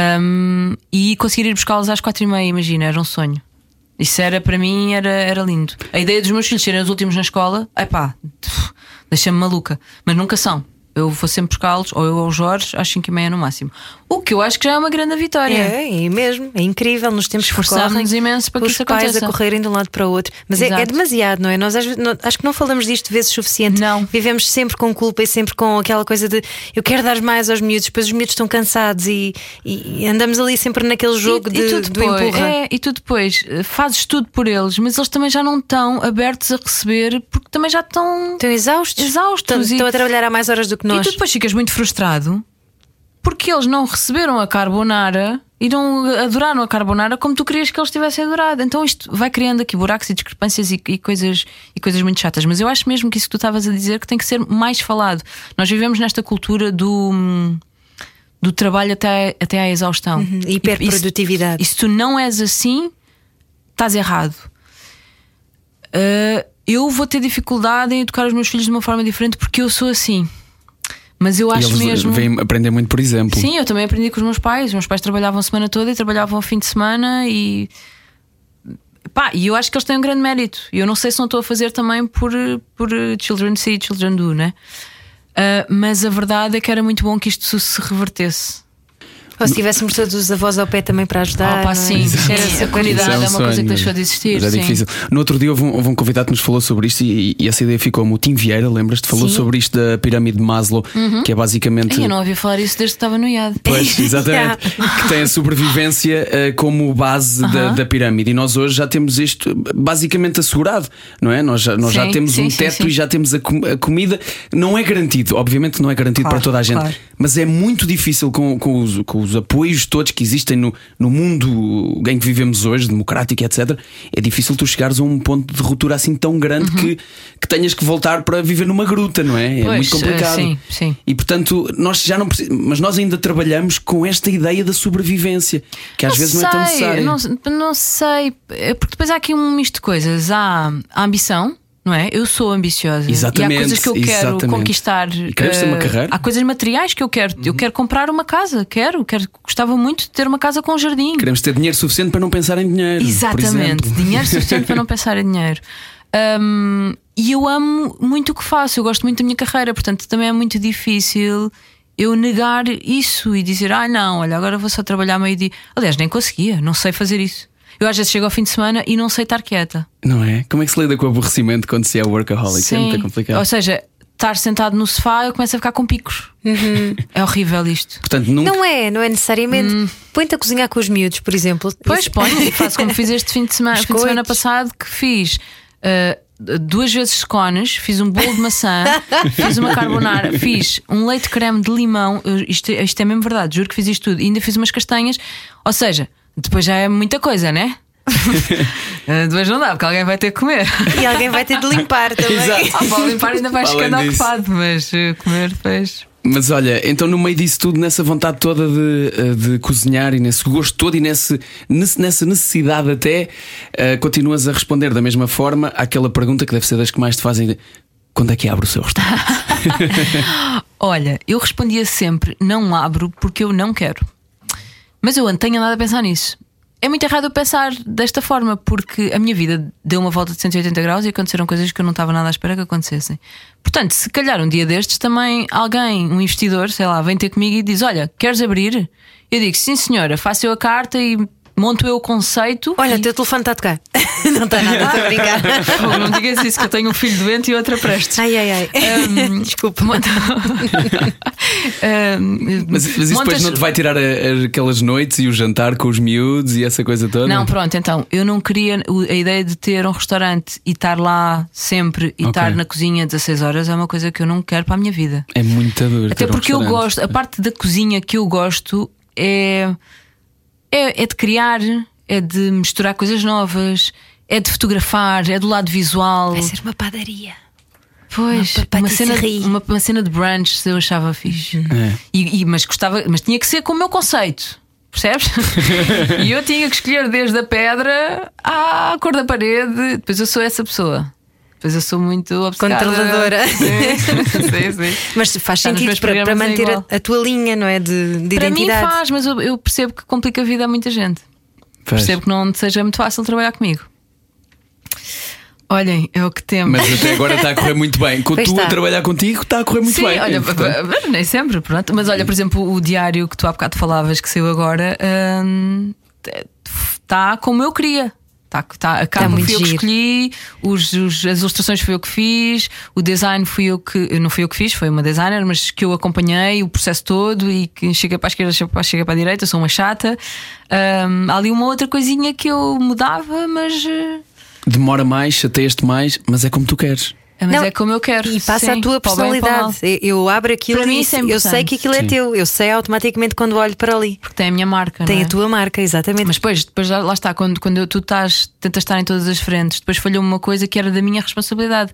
Ahm, e conseguir ir buscá-los às 4 e meia, imagina, era um sonho. Isso era para mim, era, era lindo. A ideia dos meus filhos serem os últimos na escola, é pá, deixa-me maluca, mas nunca são. Eu vou sempre buscá-los, ou eu ou o Jorge, às 5 e meia no máximo. O que eu acho que já é uma grande vitória. É, é mesmo, é incrível nos Esforçámos-nos correm, imenso para que os isso pais aconteça. a correrem de um lado para o outro. Mas é, é demasiado, não é? Nós às vezes- não- acho que não falamos disto vezes suficiente. Não. Vivemos sempre com culpa e sempre com aquela coisa de eu quero dar mais aos miúdos, depois os miúdos estão cansados e, e andamos ali sempre naquele jogo e, de, e tu do depois, empurra. é, e tu depois eh, fazes tudo por eles, mas eles também já não estão abertos a receber porque também já estão. Estão exaustos. Exaustos Estão, e- estão a trabalhar há mais horas do que E nós. tu depois ficas muito frustrado porque eles não receberam a carbonara e não adoraram a carbonara como tu querias que eles tivessem adorado. Então isto vai criando aqui buracos e discrepâncias e, e coisas, e coisas muito chatas. Mas eu acho mesmo que isso que tu estavas a dizer que tem que ser mais falado. Nós vivemos nesta cultura do. Do trabalho até, até à exaustão. Uhum, E- hiperprodutividade. E se, e se tu não és assim, estás errado. Uh, eu vou ter dificuldade em educar os meus filhos de uma forma diferente porque eu sou assim. Mas eu E acho eles mesmo. vêm aprender muito, por exemplo. Sim, eu também aprendi com os meus pais. Os meus pais trabalhavam a semana toda e trabalhavam ao fim de semana e. Pá, e eu acho que eles têm um grande mérito. E eu não sei se não estou a fazer também por, por Children See, Children Do, né? Ah, mas a verdade é que era muito bom que isto se revertesse. Ou se tivéssemos todos os avós ao pé também para ajudar. Ah, pá, é? sim, super a comunidade Isso é uma coisa que deixou de existir, mas É sim. difícil. No outro dia houve um, houve um convidado que nos falou sobre isto e, e essa ideia ficou-me. O Tim Vieira, lembras-te? Falou Sim. sobre isto da pirâmide de Maslow, que é basicamente. Ai, eu não ouvi falar isso desde que estava no IAD. <laughs> Pois, exatamente. <laughs> que tem a sobrevivência eh, como base da, Aham. da pirâmide. E nós hoje já temos isto basicamente assegurado, não é? Nós já, nós já Sim, temos sim, um sim, teto sim. e já temos a, com- a comida. Não é garantido, obviamente não é garantido Claro, para toda a gente, claro. Mas é muito difícil com, com, os, com os apoios todos que existem no, no mundo em que vivemos hoje, democrático, etc. É difícil tu chegares a um ponto de ruptura assim tão grande que, que tenhas que voltar para viver numa gruta, não é? É Uhum. Pois, muito complicado. eh, sim, sim. E portanto, nós já não precisamos, mas nós ainda trabalhamos com esta ideia da sobrevivência, que às vezes não é tão sei, necessária. Não, não sei, É porque depois há aqui um misto de coisas. Há a ambição, não é? Eu sou ambiciosa. Exatamente, E há coisas que eu quero exatamente. conquistar. E queres ter uma eh, carreira? Uhum. Há coisas materiais que eu quero. Eu quero comprar uma casa, quero, quero. Gostava muito de ter uma casa com jardim. Queremos ter dinheiro suficiente para não pensar em dinheiro. Exatamente, dinheiro <laughs> suficiente para não pensar em dinheiro. Um, e eu amo muito o que faço, eu gosto muito da minha carreira, portanto também é muito difícil eu negar isso e dizer, ah, não, olha, agora vou só trabalhar meio-dia. Aliás, nem conseguia, não sei fazer isso. Eu às vezes chego ao fim de semana e não sei estar quieta. Não é? Como é que se lida com o aborrecimento quando se é workaholic? É muito complicado. Ou seja, estar sentado no sofá eu começo a ficar com picos. É horrível isto. Portanto, nunca. Não é, não é necessariamente. Põe-te a cozinhar com os miúdos, por exemplo. Pois ponho, <laughs> faço como fiz este fim de semana, fim de semana passado, que fiz ah, duas vezes scones, fiz um bolo de maçã, <laughs> fiz uma carbonara, fiz um leite creme de limão. eu- isto, isto é mesmo verdade, juro que fiz isto tudo. E ainda fiz umas castanhas. Ou seja, depois já é muita coisa, né? Ah, <laughs> Depois não dá, porque alguém vai ter que comer. E alguém vai ter de limpar <laughs> também. Exato. Ah, para limpar ainda vais Além ficando ocupado, mas eh, comer depois. Mas olha, então no meio disso tudo, nessa vontade toda de, eh, de cozinhar e nesse gosto todo e nesse, nesse- nessa necessidade até, eh, continuas a responder da mesma forma àquela pergunta que deve ser das que mais te fazem: quando é que abre o seu restaurante? <laughs> Olha, eu respondia sempre: não abro porque eu não quero. Mas eu não tenho andado a pensar nisso. É muito errado eu pensar desta forma, porque a minha vida deu uma volta de 180 graus e aconteceram coisas que eu não estava nada à espera que acontecessem. Portanto, se calhar um dia destes também alguém, um investidor, sei lá, vem ter comigo e diz: Olha, queres abrir? Eu digo: Sim, senhora, faço eu a carta e monto eu o conceito. Olha, e... o teu telefone está a tocar. <laughs> Não está nada, estou a <laughs> brincar. Fogo, não digas isso, que eu tenho um filho doente e outra prestes. Ai, ai, ai. Hum, <laughs> Desculpa. Monta- Hum, Mas, mas isso depois montas- não te vai tirar a- a- aquelas noites e o jantar com os miúdos e essa coisa toda? Não, pronto, então eu não queria a ideia de ter um restaurante e estar lá sempre e Ok. estar na cozinha 16 horas é uma coisa que eu não quero para a minha vida. É muito duro. Até ter um porque eu gosto, a parte da cozinha que eu gosto é, é, é de criar, é de misturar coisas novas, é de fotografar, é do lado visual. Vai ser uma padaria. Pois, Uma uma cena, uma, uma cena de brunch se eu achava fixe. É. E, e- mas gostava, mas tinha que ser com o meu conceito. Percebes? <laughs> e eu tinha que escolher desde a pedra à cor da parede. Depois eu sou essa pessoa. Depois eu sou muito obcecada. Controladora. <laughs> Sim, sim, sim. Mas faz Está nos sentido para, para é manter a, igual. a tua linha, não é? De, de Para mim identidade. faz, mas eu, eu percebo que complica a vida a muita gente. Pois. Percebo que não seja muito fácil trabalhar comigo. Olhem, é o que temos. Mas até agora está a correr muito bem. Com Pois tu a trabalhar contigo, está a correr muito Sim, bem. olha, nem sempre, pronto. Mas olha, por exemplo, o diário que tu há bocado falavas que saiu agora está como eu queria. Está tá, a capa muito fui eu que escolhi, os, os- as ilustrações fui eu que fiz, o design fui eu que. Não fui eu que fiz, foi uma designer, mas que eu acompanhei o processo todo e que chega para a esquerda, chega para, chega para a direita, sou uma chata. Ahm, há ali uma outra coisinha que eu mudava, mas. eh, Demora mais, chateias-te mais, mas é como tu queres. Mas Não, é como eu quero. E passa Sim, a tua personalidade. Eu eu abro aquilo Para mim e isso é eu sei que aquilo é Sim. teu. Eu sei automaticamente quando olho para ali. Porque tem a minha marca. Tem não é? a tua marca, exatamente. Mas depois, depois lá lá está, quando, quando tu estás, tentas estar em todas as frentes, depois falhou uma coisa que era da minha responsabilidade.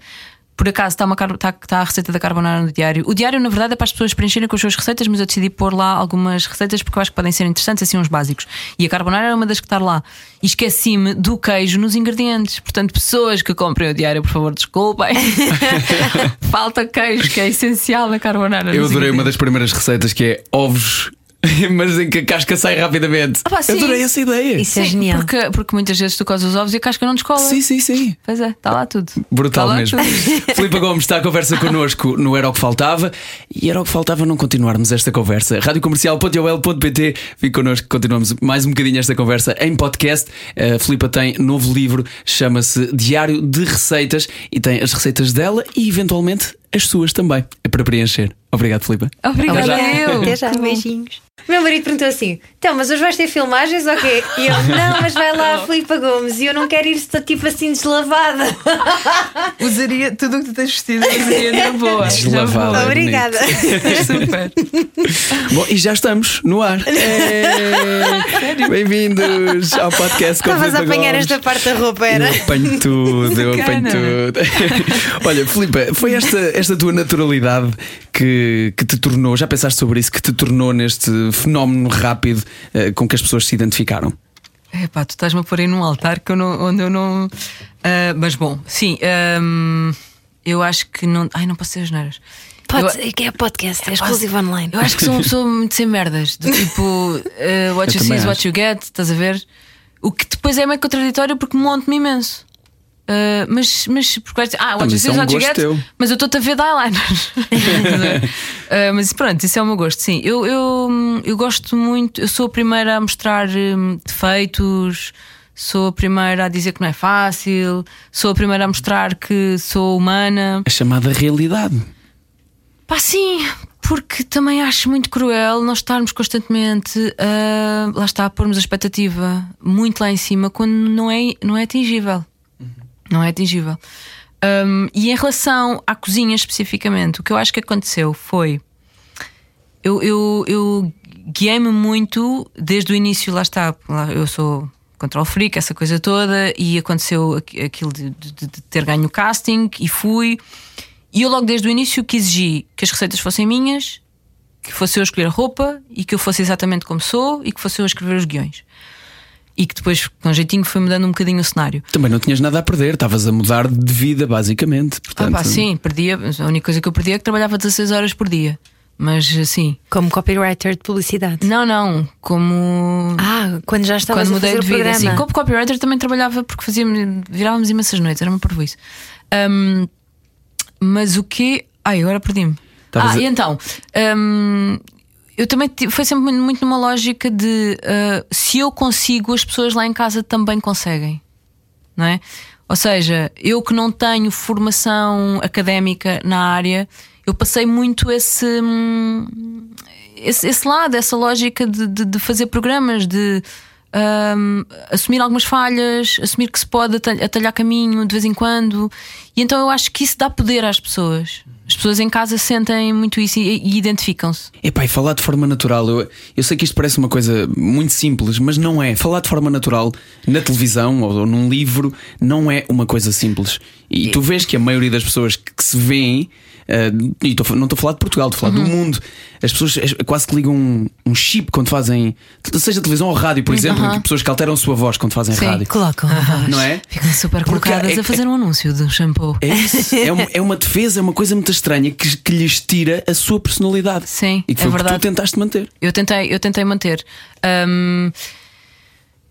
Por acaso está, uma, está, está a receita da carbonara no diário. O diário, na verdade, é para as pessoas preencherem com as suas receitas, mas eu decidi pôr lá algumas receitas porque eu acho que podem ser interessantes, assim, uns básicos. E a carbonara era uma das que está lá. E esqueci-me do queijo nos ingredientes. Portanto, pessoas que comprem o diário, por favor, desculpem. <laughs> <laughs> Falta queijo, que é essencial na carbonara. Eu adorei uma das primeiras receitas que é ovos, <laughs> mas em que a casca sai rapidamente. Ah, pá, sim. adorei essa ideia. Isso é Sim, genial. Porque, porque muitas vezes tu cozes os ovos e a casca não descola. Sim, sim, sim. Pois é, está lá tudo. Brutal Está lá mesmo. <laughs> Filipe Gomes está à conversa connosco no Era o que Faltava e era o que faltava não continuarmos esta conversa. Radiocomercial.ol.pt Fique connosco, continuamos mais um bocadinho esta conversa em podcast. A Filipa tem novo livro, chama-se Diário de Receitas e tem as receitas dela e eventualmente as suas também. É para preencher. Obrigado, Filipa. Obrigada, Obrigada. eu. Até já, beijinhos. O meu marido perguntou assim: então, mas hoje vais ter filmagens ou quê? E eu, <laughs> não, mas vai lá Filipa Gomes e eu não quero ir tipo assim deslavada. <laughs> Usaria tudo o que tu tens vestido, usaria na boa. <laughs> Deslavada. É Obrigada. Super. Bom, e já estamos no ar. É. Bem-vindos ao podcast com Estavas a apanhar Gomes. esta parte da roupa, era? Eu apanho tudo, eu apanho tudo. Olha, Filipa, foi esta, esta tua naturalidade que, que te tornou, já pensaste sobre isso, que te tornou neste fenómeno rápido eh, com que as pessoas se identificaram? Epá, tu estás-me a pôr aí num altar que eu não, onde eu não. Ah, mas bom, sim. ahm, eu acho que não. Ai, não posso ser as neiras. Pode Eu- ser que é podcast, é exclusivo online. Eu acho que sou uma pessoa muito sem merdas. Do <laughs> tipo, eh, what Eu you see is what you get, estás a ver? O que depois é meio contraditório porque monto-me imenso. Uh, mas, mas, porque vais dizer, ah, é mas eu estou-te a ver de eyeliners. <laughs> Uh, mas pronto, isso é o meu gosto, sim. Eu, eu, eu gosto muito, eu sou a primeira a mostrar hum, defeitos, sou a primeira a dizer que não é fácil, sou a primeira a mostrar que sou humana. A chamada realidade. Pá, sim, porque também acho muito cruel nós estarmos constantemente a, lá está, a pormos a expectativa muito lá em cima quando não é, não é atingível. Não é atingível. Um, e em relação à cozinha especificamente, o que eu acho que aconteceu foi. Eu, eu, eu guiei-me muito desde o início, lá está, eu sou control freak, essa coisa toda, e aconteceu aqu- aquilo de, de- de ter ganho o casting e fui. E eu logo desde o início que exigi que as receitas fossem minhas, que fosse eu escolher a roupa e que eu fosse exatamente como sou e que fosse eu escrever os guiões. E que depois, com jeitinho, foi mudando um bocadinho o cenário. Também não tinhas nada a perder, estavas a mudar de vida, basicamente. Ah, Portanto, pá, sim, perdia. A única coisa que eu perdia é que trabalhava 16 horas por dia. Mas assim, Como copywriter de publicidade. não, não, como. Ah, quando já estavas quando a mudei fazer de o vida, programa. assim, como copywriter também trabalhava porque fazíamos, virávamos imensas noites, era uma parvoíce. Um, mas o que. Ai, agora perdi-me. Estavas Ah, a- e então. um, eu também foi sempre muito, numa lógica de uh, se eu consigo, as pessoas lá em casa também conseguem, não é? Ou seja, eu que não tenho formação académica na área, eu passei muito esse, hum, esse, esse lado, essa lógica de, de- de fazer programas, de hum, assumir algumas falhas, assumir que se pode atal- atalhar caminho de vez em quando. E então eu acho que isso dá poder às pessoas. As pessoas em casa sentem muito isso e, e identificam-se. Epá, e falar de forma natural, eu, eu sei que isto parece uma coisa muito simples, mas não é. Falar de forma natural na televisão ou, ou num livro não é uma coisa simples. E tu vês que a maioria das pessoas que, que se veem, eh, e a- não estou a falar de Portugal, estou a falar do mundo, as pessoas quase que ligam um, um chip quando fazem, seja televisão ou rádio, por exemplo, que pessoas que alteram a sua voz quando fazem Sim. rádio. Colocam a voz. Não é? Ficam super Porque colocadas é- a fazer um anúncio de um shampoo. É isso. É uma, é uma defesa, é uma coisa muito estranha que, que lhes tira a sua personalidade. Sim, e que é foi que verdade. tu tentaste manter. Eu tentei, eu tentei manter. Hum,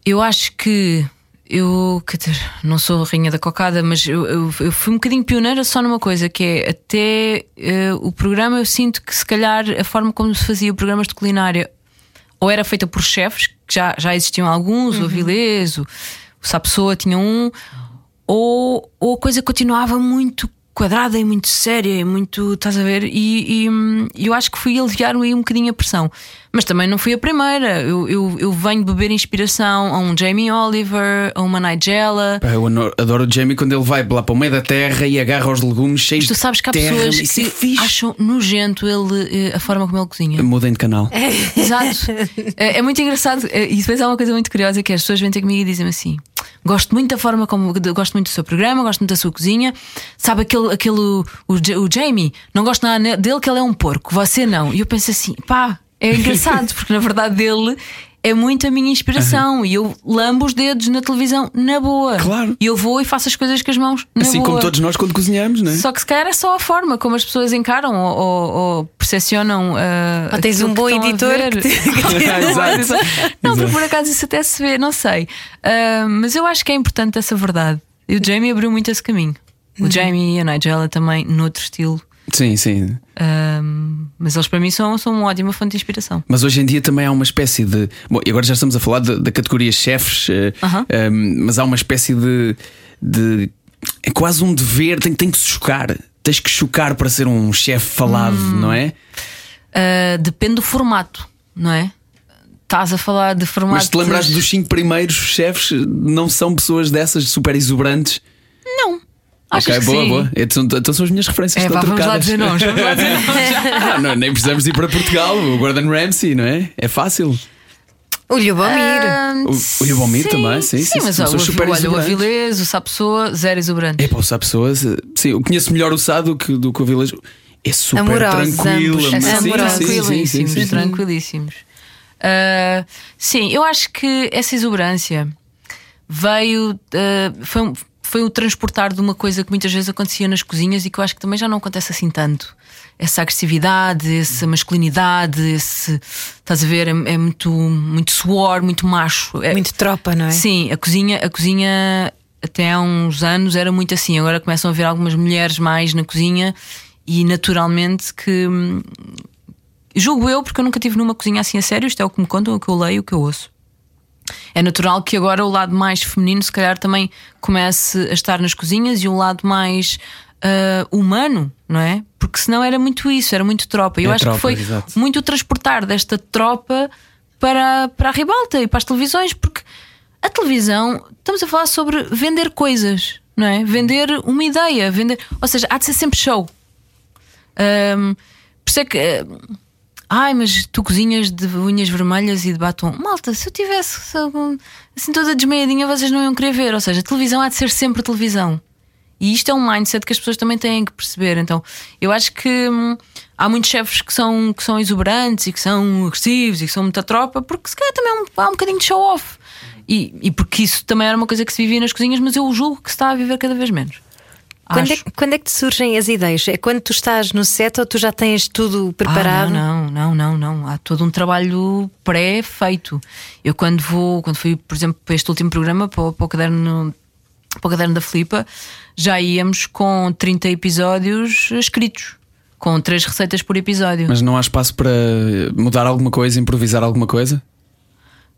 eu acho que eu, quer dizer, não sou a rainha da cocada, mas eu, eu, eu fui um bocadinho pioneira só numa coisa, que é até eh, o programa eu sinto que se calhar a forma como se fazia programas de culinária ou era feita por chefes, que já, já existiam alguns, o Avilés, o, o Sapessoa tinha um, ou, ou a coisa continuava muito quadrada e muito séria e muito, estás a ver? E, e, eu acho que fui aliviar aí um bocadinho a pressão. Mas também não fui a primeira. Eu, eu, eu venho beber inspiração a um Jamie Oliver, a uma Nigella. Eu adoro o Jamie quando ele vai lá para o meio da terra e agarra os legumes cheios Tu sabes que há de terra. pessoas é que fixe. acham nojento ele, eh, a forma como ele cozinha. Mudem de canal. Exato. <laughs> É, é muito engraçado. É, E depois há uma coisa muito curiosa que é, as pessoas vêm ter comigo e dizem-me assim: gosto muito da forma como gosto muito do seu programa, gosto muito da sua cozinha. Sabe aquele, aquele o, o Jamie, não gosto nada dele que ele é um porco, você não. E eu penso assim, pá, é engraçado, <laughs> porque na verdade dele é muito a minha inspiração. E eu lambo os dedos na televisão na boa. Claro. E eu vou e faço as coisas com as mãos. Na Assim boa. como todos nós quando cozinhamos, não é? Só que se calhar é só a forma como as pessoas encaram ou, ou, ou percepcionam. ah, Ou tens um bom editor ver. que te- <laughs> <laughs> Exato. Não, por acaso isso até se vê, não sei. Ah, mas eu acho que é importante essa verdade. E o Jamie abriu muito esse caminho. Uhum. O Jamie e a Nigella também, noutro estilo. Sim, sim. Ah, mas eles para mim são, são uma ótima fonte de inspiração. Mas hoje em dia também há uma espécie de. Bom, e agora já estamos a falar da categoria chefes, eh, Aham. eh, mas há uma espécie de. de- é quase um dever, tem, tem que se chocar. Tens que chocar para ser um chefe falado, Hum. não é? Ah, depende do formato, não é? Estás a falar de formato. Mas te lembrares dos cinco primeiros chefes, não são pessoas dessas super exuberantes. Não. Achas ok, que boa, sim? boa. Então, então são as minhas referências É, estão vá, vamos lá trocadas. dizer vamos lá dizer. <laughs> Ah, não, nem precisamos ir para Portugal. O Gordon Ramsay, não é? É fácil. O Lubomir. Ah, O- o Lubomir também, sim, sim, mas são ó, o, super olha, o exuberantes. Avilés, o Sapessoa, zero exuberante. É para o Sá Pessoas. eh, Sim, eu conheço melhor o Sá do que, do que o Vilas. É super Amorosos, tranquilo. ambos. É, mas- sim, amorosos. sim, sim, sim, tranquilíssimos, sim, sim. tranquilíssimos. Ah, sim, eu acho que essa exuberância veio. ah, foi, um- foi o transportar de uma coisa que muitas vezes acontecia nas cozinhas e que eu acho que também já não acontece assim tanto. Essa agressividade, essa masculinidade, esse. Estás a ver? É, é muito, muito suor, muito macho. É- Muito tropa, não é? Sim, a cozinha, a cozinha até há uns anos era muito assim. Agora começam a ver algumas mulheres mais na cozinha e naturalmente que. hum, Julgo eu, porque eu nunca tive numa cozinha assim a sério, isto é o que me contam, o que eu leio, o que eu ouço. É natural que agora o lado mais feminino, se calhar, também comece a estar nas cozinhas e um lado mais ah, humano, não é? Porque senão era muito isso, era muito tropa. Eu É acho tropa, que foi muito o transportar desta tropa para, para a ribalta e para as televisões, porque a televisão, estamos a falar sobre vender coisas, não é? Vender uma ideia, vender. Ou seja, há de ser sempre show. Ahm, por isso é que. eh, Ai, mas tu cozinhas de unhas vermelhas e de batom. Malta, se eu tivesse assim toda desmeiadinha, vocês não iam querer ver. Ou seja, televisão há de ser sempre televisão. E isto é um mindset que as pessoas também têm que perceber. Então, eu acho que hum, há muitos chefes que são, que são exuberantes e que são agressivos e que são muita tropa, porque se calhar também há um, há um bocadinho de show-off. E, e porque isso também era uma coisa que se vivia nas cozinhas, mas eu julgo que se está a viver cada vez menos. Quando é, quando é que te surgem as ideias? É quando tu estás no set ou tu já tens tudo preparado? Ah, não, não, não, não, não. Há todo um trabalho pré-feito. Eu quando vou, quando fui, por exemplo, para este último programa, para, o- para o caderno, para o caderno da Flipa, já íamos com 30 episódios escritos, com três receitas por episódio. Mas não há espaço para mudar alguma coisa, improvisar alguma coisa?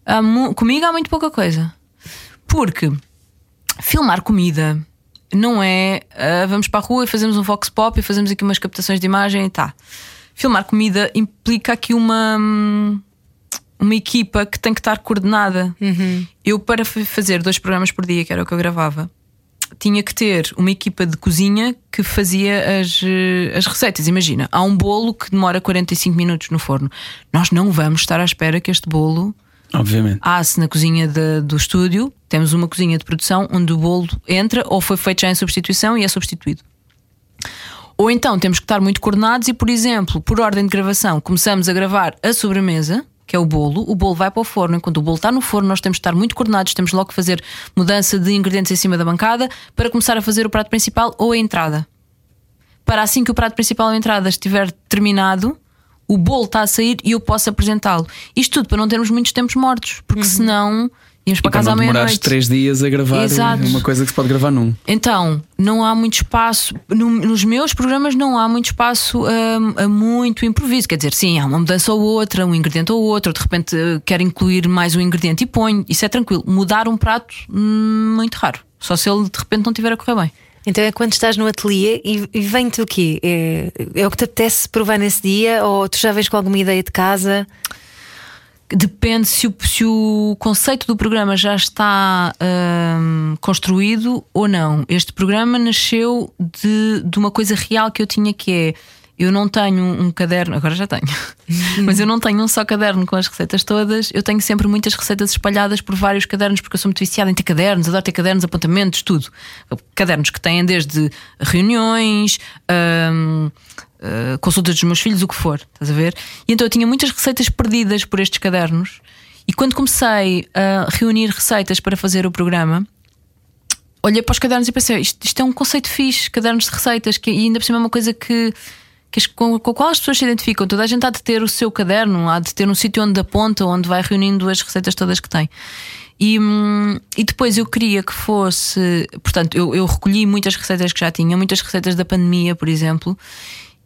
Há comigo há muito pouca coisa. Porque filmar comida não é ah, vamos para a rua e fazemos um vox pop e fazemos aqui umas captações de imagem e tá. Filmar comida implica aqui uma hum, uma equipa que tem que estar coordenada. Eu, para fa- fazer dois programas por dia, que era o que eu gravava, tinha que ter uma equipa de cozinha que fazia as, eh, as receitas. Imagina, há um bolo que demora 45 minutos no forno. Nós não vamos estar à espera que este bolo Obviamente. há-se na cozinha de- do estúdio. Temos uma cozinha de produção onde o bolo entra ou foi feito já em substituição e é substituído. Ou então temos que estar muito coordenados e, por exemplo, por ordem de gravação, começamos a gravar a sobremesa, que é o bolo, o bolo vai para o forno. Enquanto o bolo está no forno, nós temos que estar muito coordenados, temos logo que fazer mudança de ingredientes em cima da bancada para começar a fazer o prato principal ou a entrada. Para assim que o prato principal ou a entrada estiver terminado, o bolo está a sair e eu posso apresentá-lo. Isto tudo para não termos muitos tempos mortos, porque senão íamos para Para casa à não demorares meia-noite. três dias a gravar Exato. uma coisa que se pode gravar num. Então, não há muito espaço. no- nos meus programas não há muito espaço hum, a, muito improviso. Quer dizer, sim, há uma mudança ou outra, um ingrediente ou outro, de repente eh, quero incluir mais um ingrediente e ponho. Isso é tranquilo. Mudar um prato, hum, muito raro. Só se ele de repente não estiver a correr bem. Então é quando estás no ateliê e, e vem-te o quê? É, é o que te apetece provar nesse dia ou tu já vens com alguma ideia de casa? Depende se o, se o conceito do programa já está hum, construído ou não. Este programa nasceu de, de uma coisa real que eu tinha que é. Eu não tenho um caderno, agora já tenho, mas eu não tenho um só caderno com as receitas todas. Eu tenho sempre muitas receitas espalhadas por vários cadernos, porque eu sou muito viciada em ter cadernos, adoro ter cadernos, apontamentos, tudo. Cadernos que têm desde reuniões, hum, Uh, consultas dos meus filhos, o que for, estás a ver? E então eu tinha muitas receitas perdidas por estes cadernos. E quando comecei a reunir receitas para fazer o programa, olhei para os cadernos e pensei: isto, isto é um conceito fixe, cadernos de receitas, que, e ainda por cima é uma coisa que. Com, com a qual as pessoas se identificam, toda a gente há de ter o seu caderno, há de ter um sítio onde aponta, onde vai reunindo as receitas todas que tem. E, hum, e depois eu queria que fosse. Portanto, eu, eu recolhi muitas receitas que já tinha, muitas receitas da pandemia, por exemplo,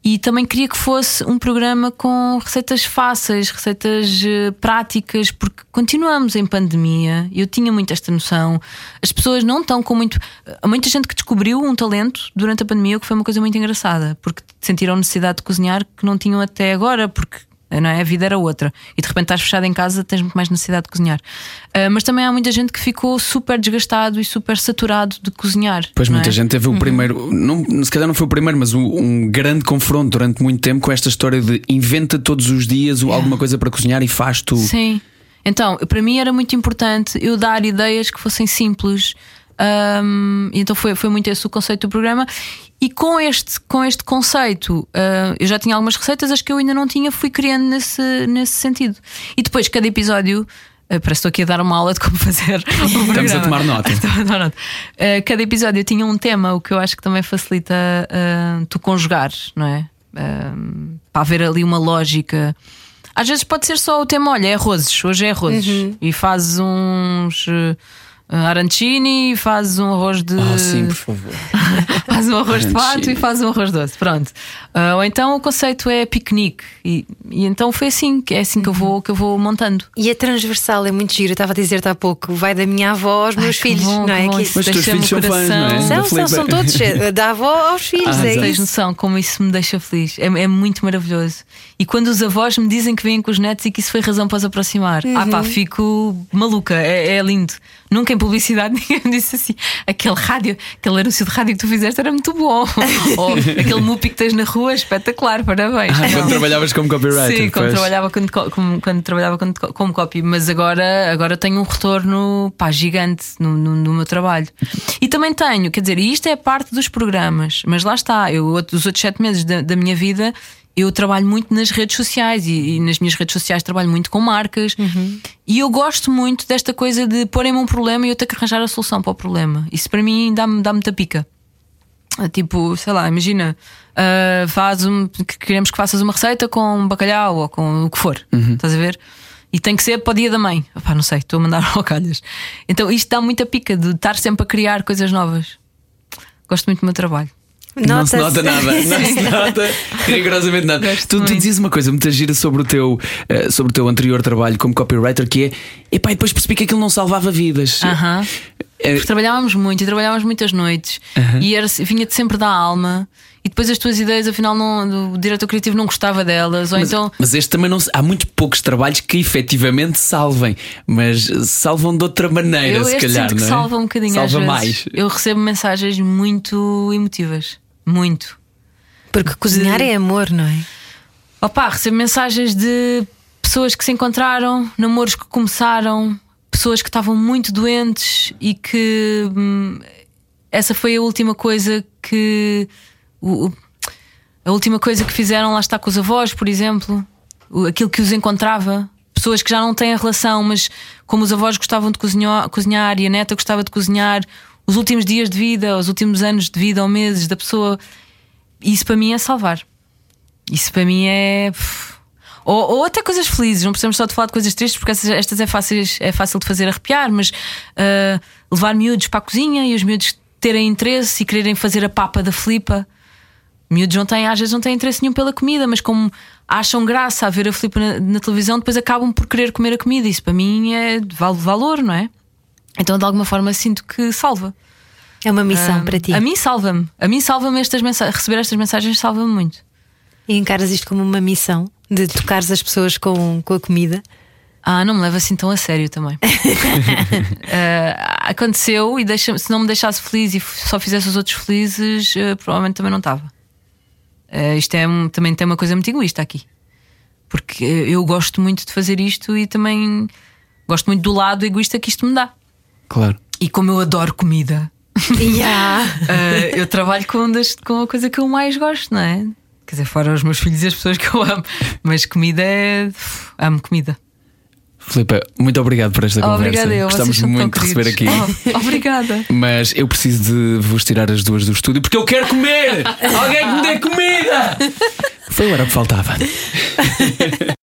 e também queria que fosse um programa com receitas fáceis, receitas eh, práticas, porque continuamos em pandemia. Eu tinha muito esta noção. As pessoas não estão com muito. Há muita gente que descobriu um talento durante a pandemia, o que foi uma coisa muito engraçada, porque sentiram necessidade de cozinhar que não tinham até agora, porque não é? a vida era outra. E de repente estás fechado em casa, tens muito mais necessidade de cozinhar. Ah, mas também há muita gente que ficou super desgastado e super saturado de cozinhar. Pois muita é? gente teve o primeiro, não, se calhar não foi o primeiro, mas um, um grande confronto durante muito tempo com esta história de inventa todos os dias o- alguma coisa para cozinhar e faz tu. Sim. Então, para mim era muito importante eu dar ideias que fossem simples. E então foi, foi muito esse o conceito do programa. E com este, com este conceito, ah, eu já tinha algumas receitas, as que eu ainda não tinha, fui criando nesse, nesse sentido. E depois, cada episódio. ah, parece que estou aqui a dar uma aula de como fazer. <laughs> o Estamos a tomar nota. <laughs> Estou a tomar nota. Ah, cada episódio tinha um tema, o que eu acho que também facilita tu conjugar, não é? Para haver ali uma lógica. Às vezes pode ser só o tema, olha, é arrozes, hoje é arrozes. E fazes uns. Eh, arancini, faz um arroz de. Oh, sim, por favor. <laughs> faz um arroz de pato e faz um arroz doce. Pronto. Ah, ou então o conceito é piquenique. E, e então foi assim, que é assim que eu vou, que eu vou montando. E é transversal, é muito giro. Eu estava a dizer-te há pouco, vai da minha avó aos meus que filhos, bom, não é? que bom, Que isso Mas os teus filhos o são fãs, não é? São, são, Filipe. são todos eh, da avó aos filhos, Ah, é exato. Tens isso. noção como isso me deixa feliz. É, é muito maravilhoso. E quando os avós me dizem que vêm com os netos e que isso foi razão para os aproximar, ah Uhum. pá, fico maluca. É, é lindo. Nunca publicidade <laughs> ninguém me disse assim: aquele rádio, aquele anúncio de rádio que tu fizeste era muito bom. <laughs> Ou aquele mupi que tens na rua, espetacular, parabéns. Ah, quando trabalhavas como copywriter. Sim, quando trabalhava, quando, como, quando trabalhava como, como copy, mas agora, agora tenho um retorno pá, gigante no, no, no meu trabalho. E também tenho, quer dizer, e isto é parte dos programas, mas lá está, eu, os outros sete meses da, da minha vida. Eu trabalho muito nas redes sociais e, e nas minhas redes sociais trabalho muito com marcas e eu gosto muito desta coisa de porem-me um problema e eu ter que arranjar a solução para o problema. Isso para mim dá-me dá muita pica. Tipo, sei lá, imagina, ah, faz um, que queremos que faças uma receita com bacalhau ou com o que for, estás a ver? E tem que ser para o dia da mãe. Opá, não sei, estou a mandar <laughs> ao calhas. Então isto dá muita pica de estar sempre a criar coisas novas. Gosto muito do meu trabalho. Não se nota nada, não se <laughs> nota rigorosamente nada. Tu, tu dizias uma coisa muito gira sobre o, teu, eh, sobre o teu anterior trabalho como copywriter que é epá, e depois percebi que aquilo não salvava vidas. Aham. É- Porque trabalhávamos muito e trabalhávamos muitas noites e era, vinha-te sempre da alma. E depois as tuas ideias, afinal, não, o diretor criativo não gostava delas. Ou Mas, então. mas este também não há muito poucos trabalhos que efetivamente salvem, mas salvam de outra maneira, Eu se calhar. sinto que não é? salva um bocadinho Salva mais. Eu recebo mensagens muito emotivas. Muito. Porque cozinhar é amor, não é? Opa, recebo mensagens de pessoas que se encontraram, namoros que começaram, pessoas que estavam muito doentes e que hum, essa foi a última coisa que o- a última coisa que fizeram lá está com os avós, por exemplo, aquilo que os encontrava. Pessoas que já não têm a relação, mas como os avós gostavam de cozinhar, cozinhar e a neta gostava de cozinhar, os últimos dias de vida, os últimos anos de vida ou meses da pessoa, isso para mim é salvar. Isso para mim é. Ou, ou até coisas felizes, não precisamos só de falar de coisas tristes, porque essas- estas é, é fácil de fazer arrepiar, mas ah, levar miúdos para a cozinha e os miúdos terem interesse e quererem fazer a papa da flipa. Miúdos não têm, às vezes não têm interesse nenhum pela comida, mas como acham graça a ver a flipa na, na televisão, depois acabam por querer comer a comida. Isso para mim é de val- valor, não é? Então de alguma forma sinto que salva. É uma missão Ah, para ti. A mim salva-me. A mim salva-me estas mensagens. Receber estas mensagens salva-me muito. E encaras isto como uma missão de tocares as pessoas com, com a comida. Ah, não me leva assim tão a sério também. <laughs> Ah, aconteceu e deixa se não me deixasse feliz e só fizesse os outros felizes, ah, provavelmente também não estava. Ah, isto é um- também tem uma coisa muito egoísta aqui. Porque eu gosto muito de fazer isto e também gosto muito do lado egoísta que isto me dá. Claro. E como eu adoro comida, <laughs> Yeah. ah, <laughs> eu trabalho com, um das- com a coisa que eu mais gosto, não é? Quer dizer, fora os meus filhos e as pessoas que eu amo. Mas comida é. amo comida. Filipe, muito obrigado por esta conversa. Obrigada, eu. Gostamos muito de receber aqui. Oh, obrigada. <laughs> Mas eu preciso de vos tirar as duas do estúdio porque eu quero comer! Alguém que me dê comida! Foi o era que faltava.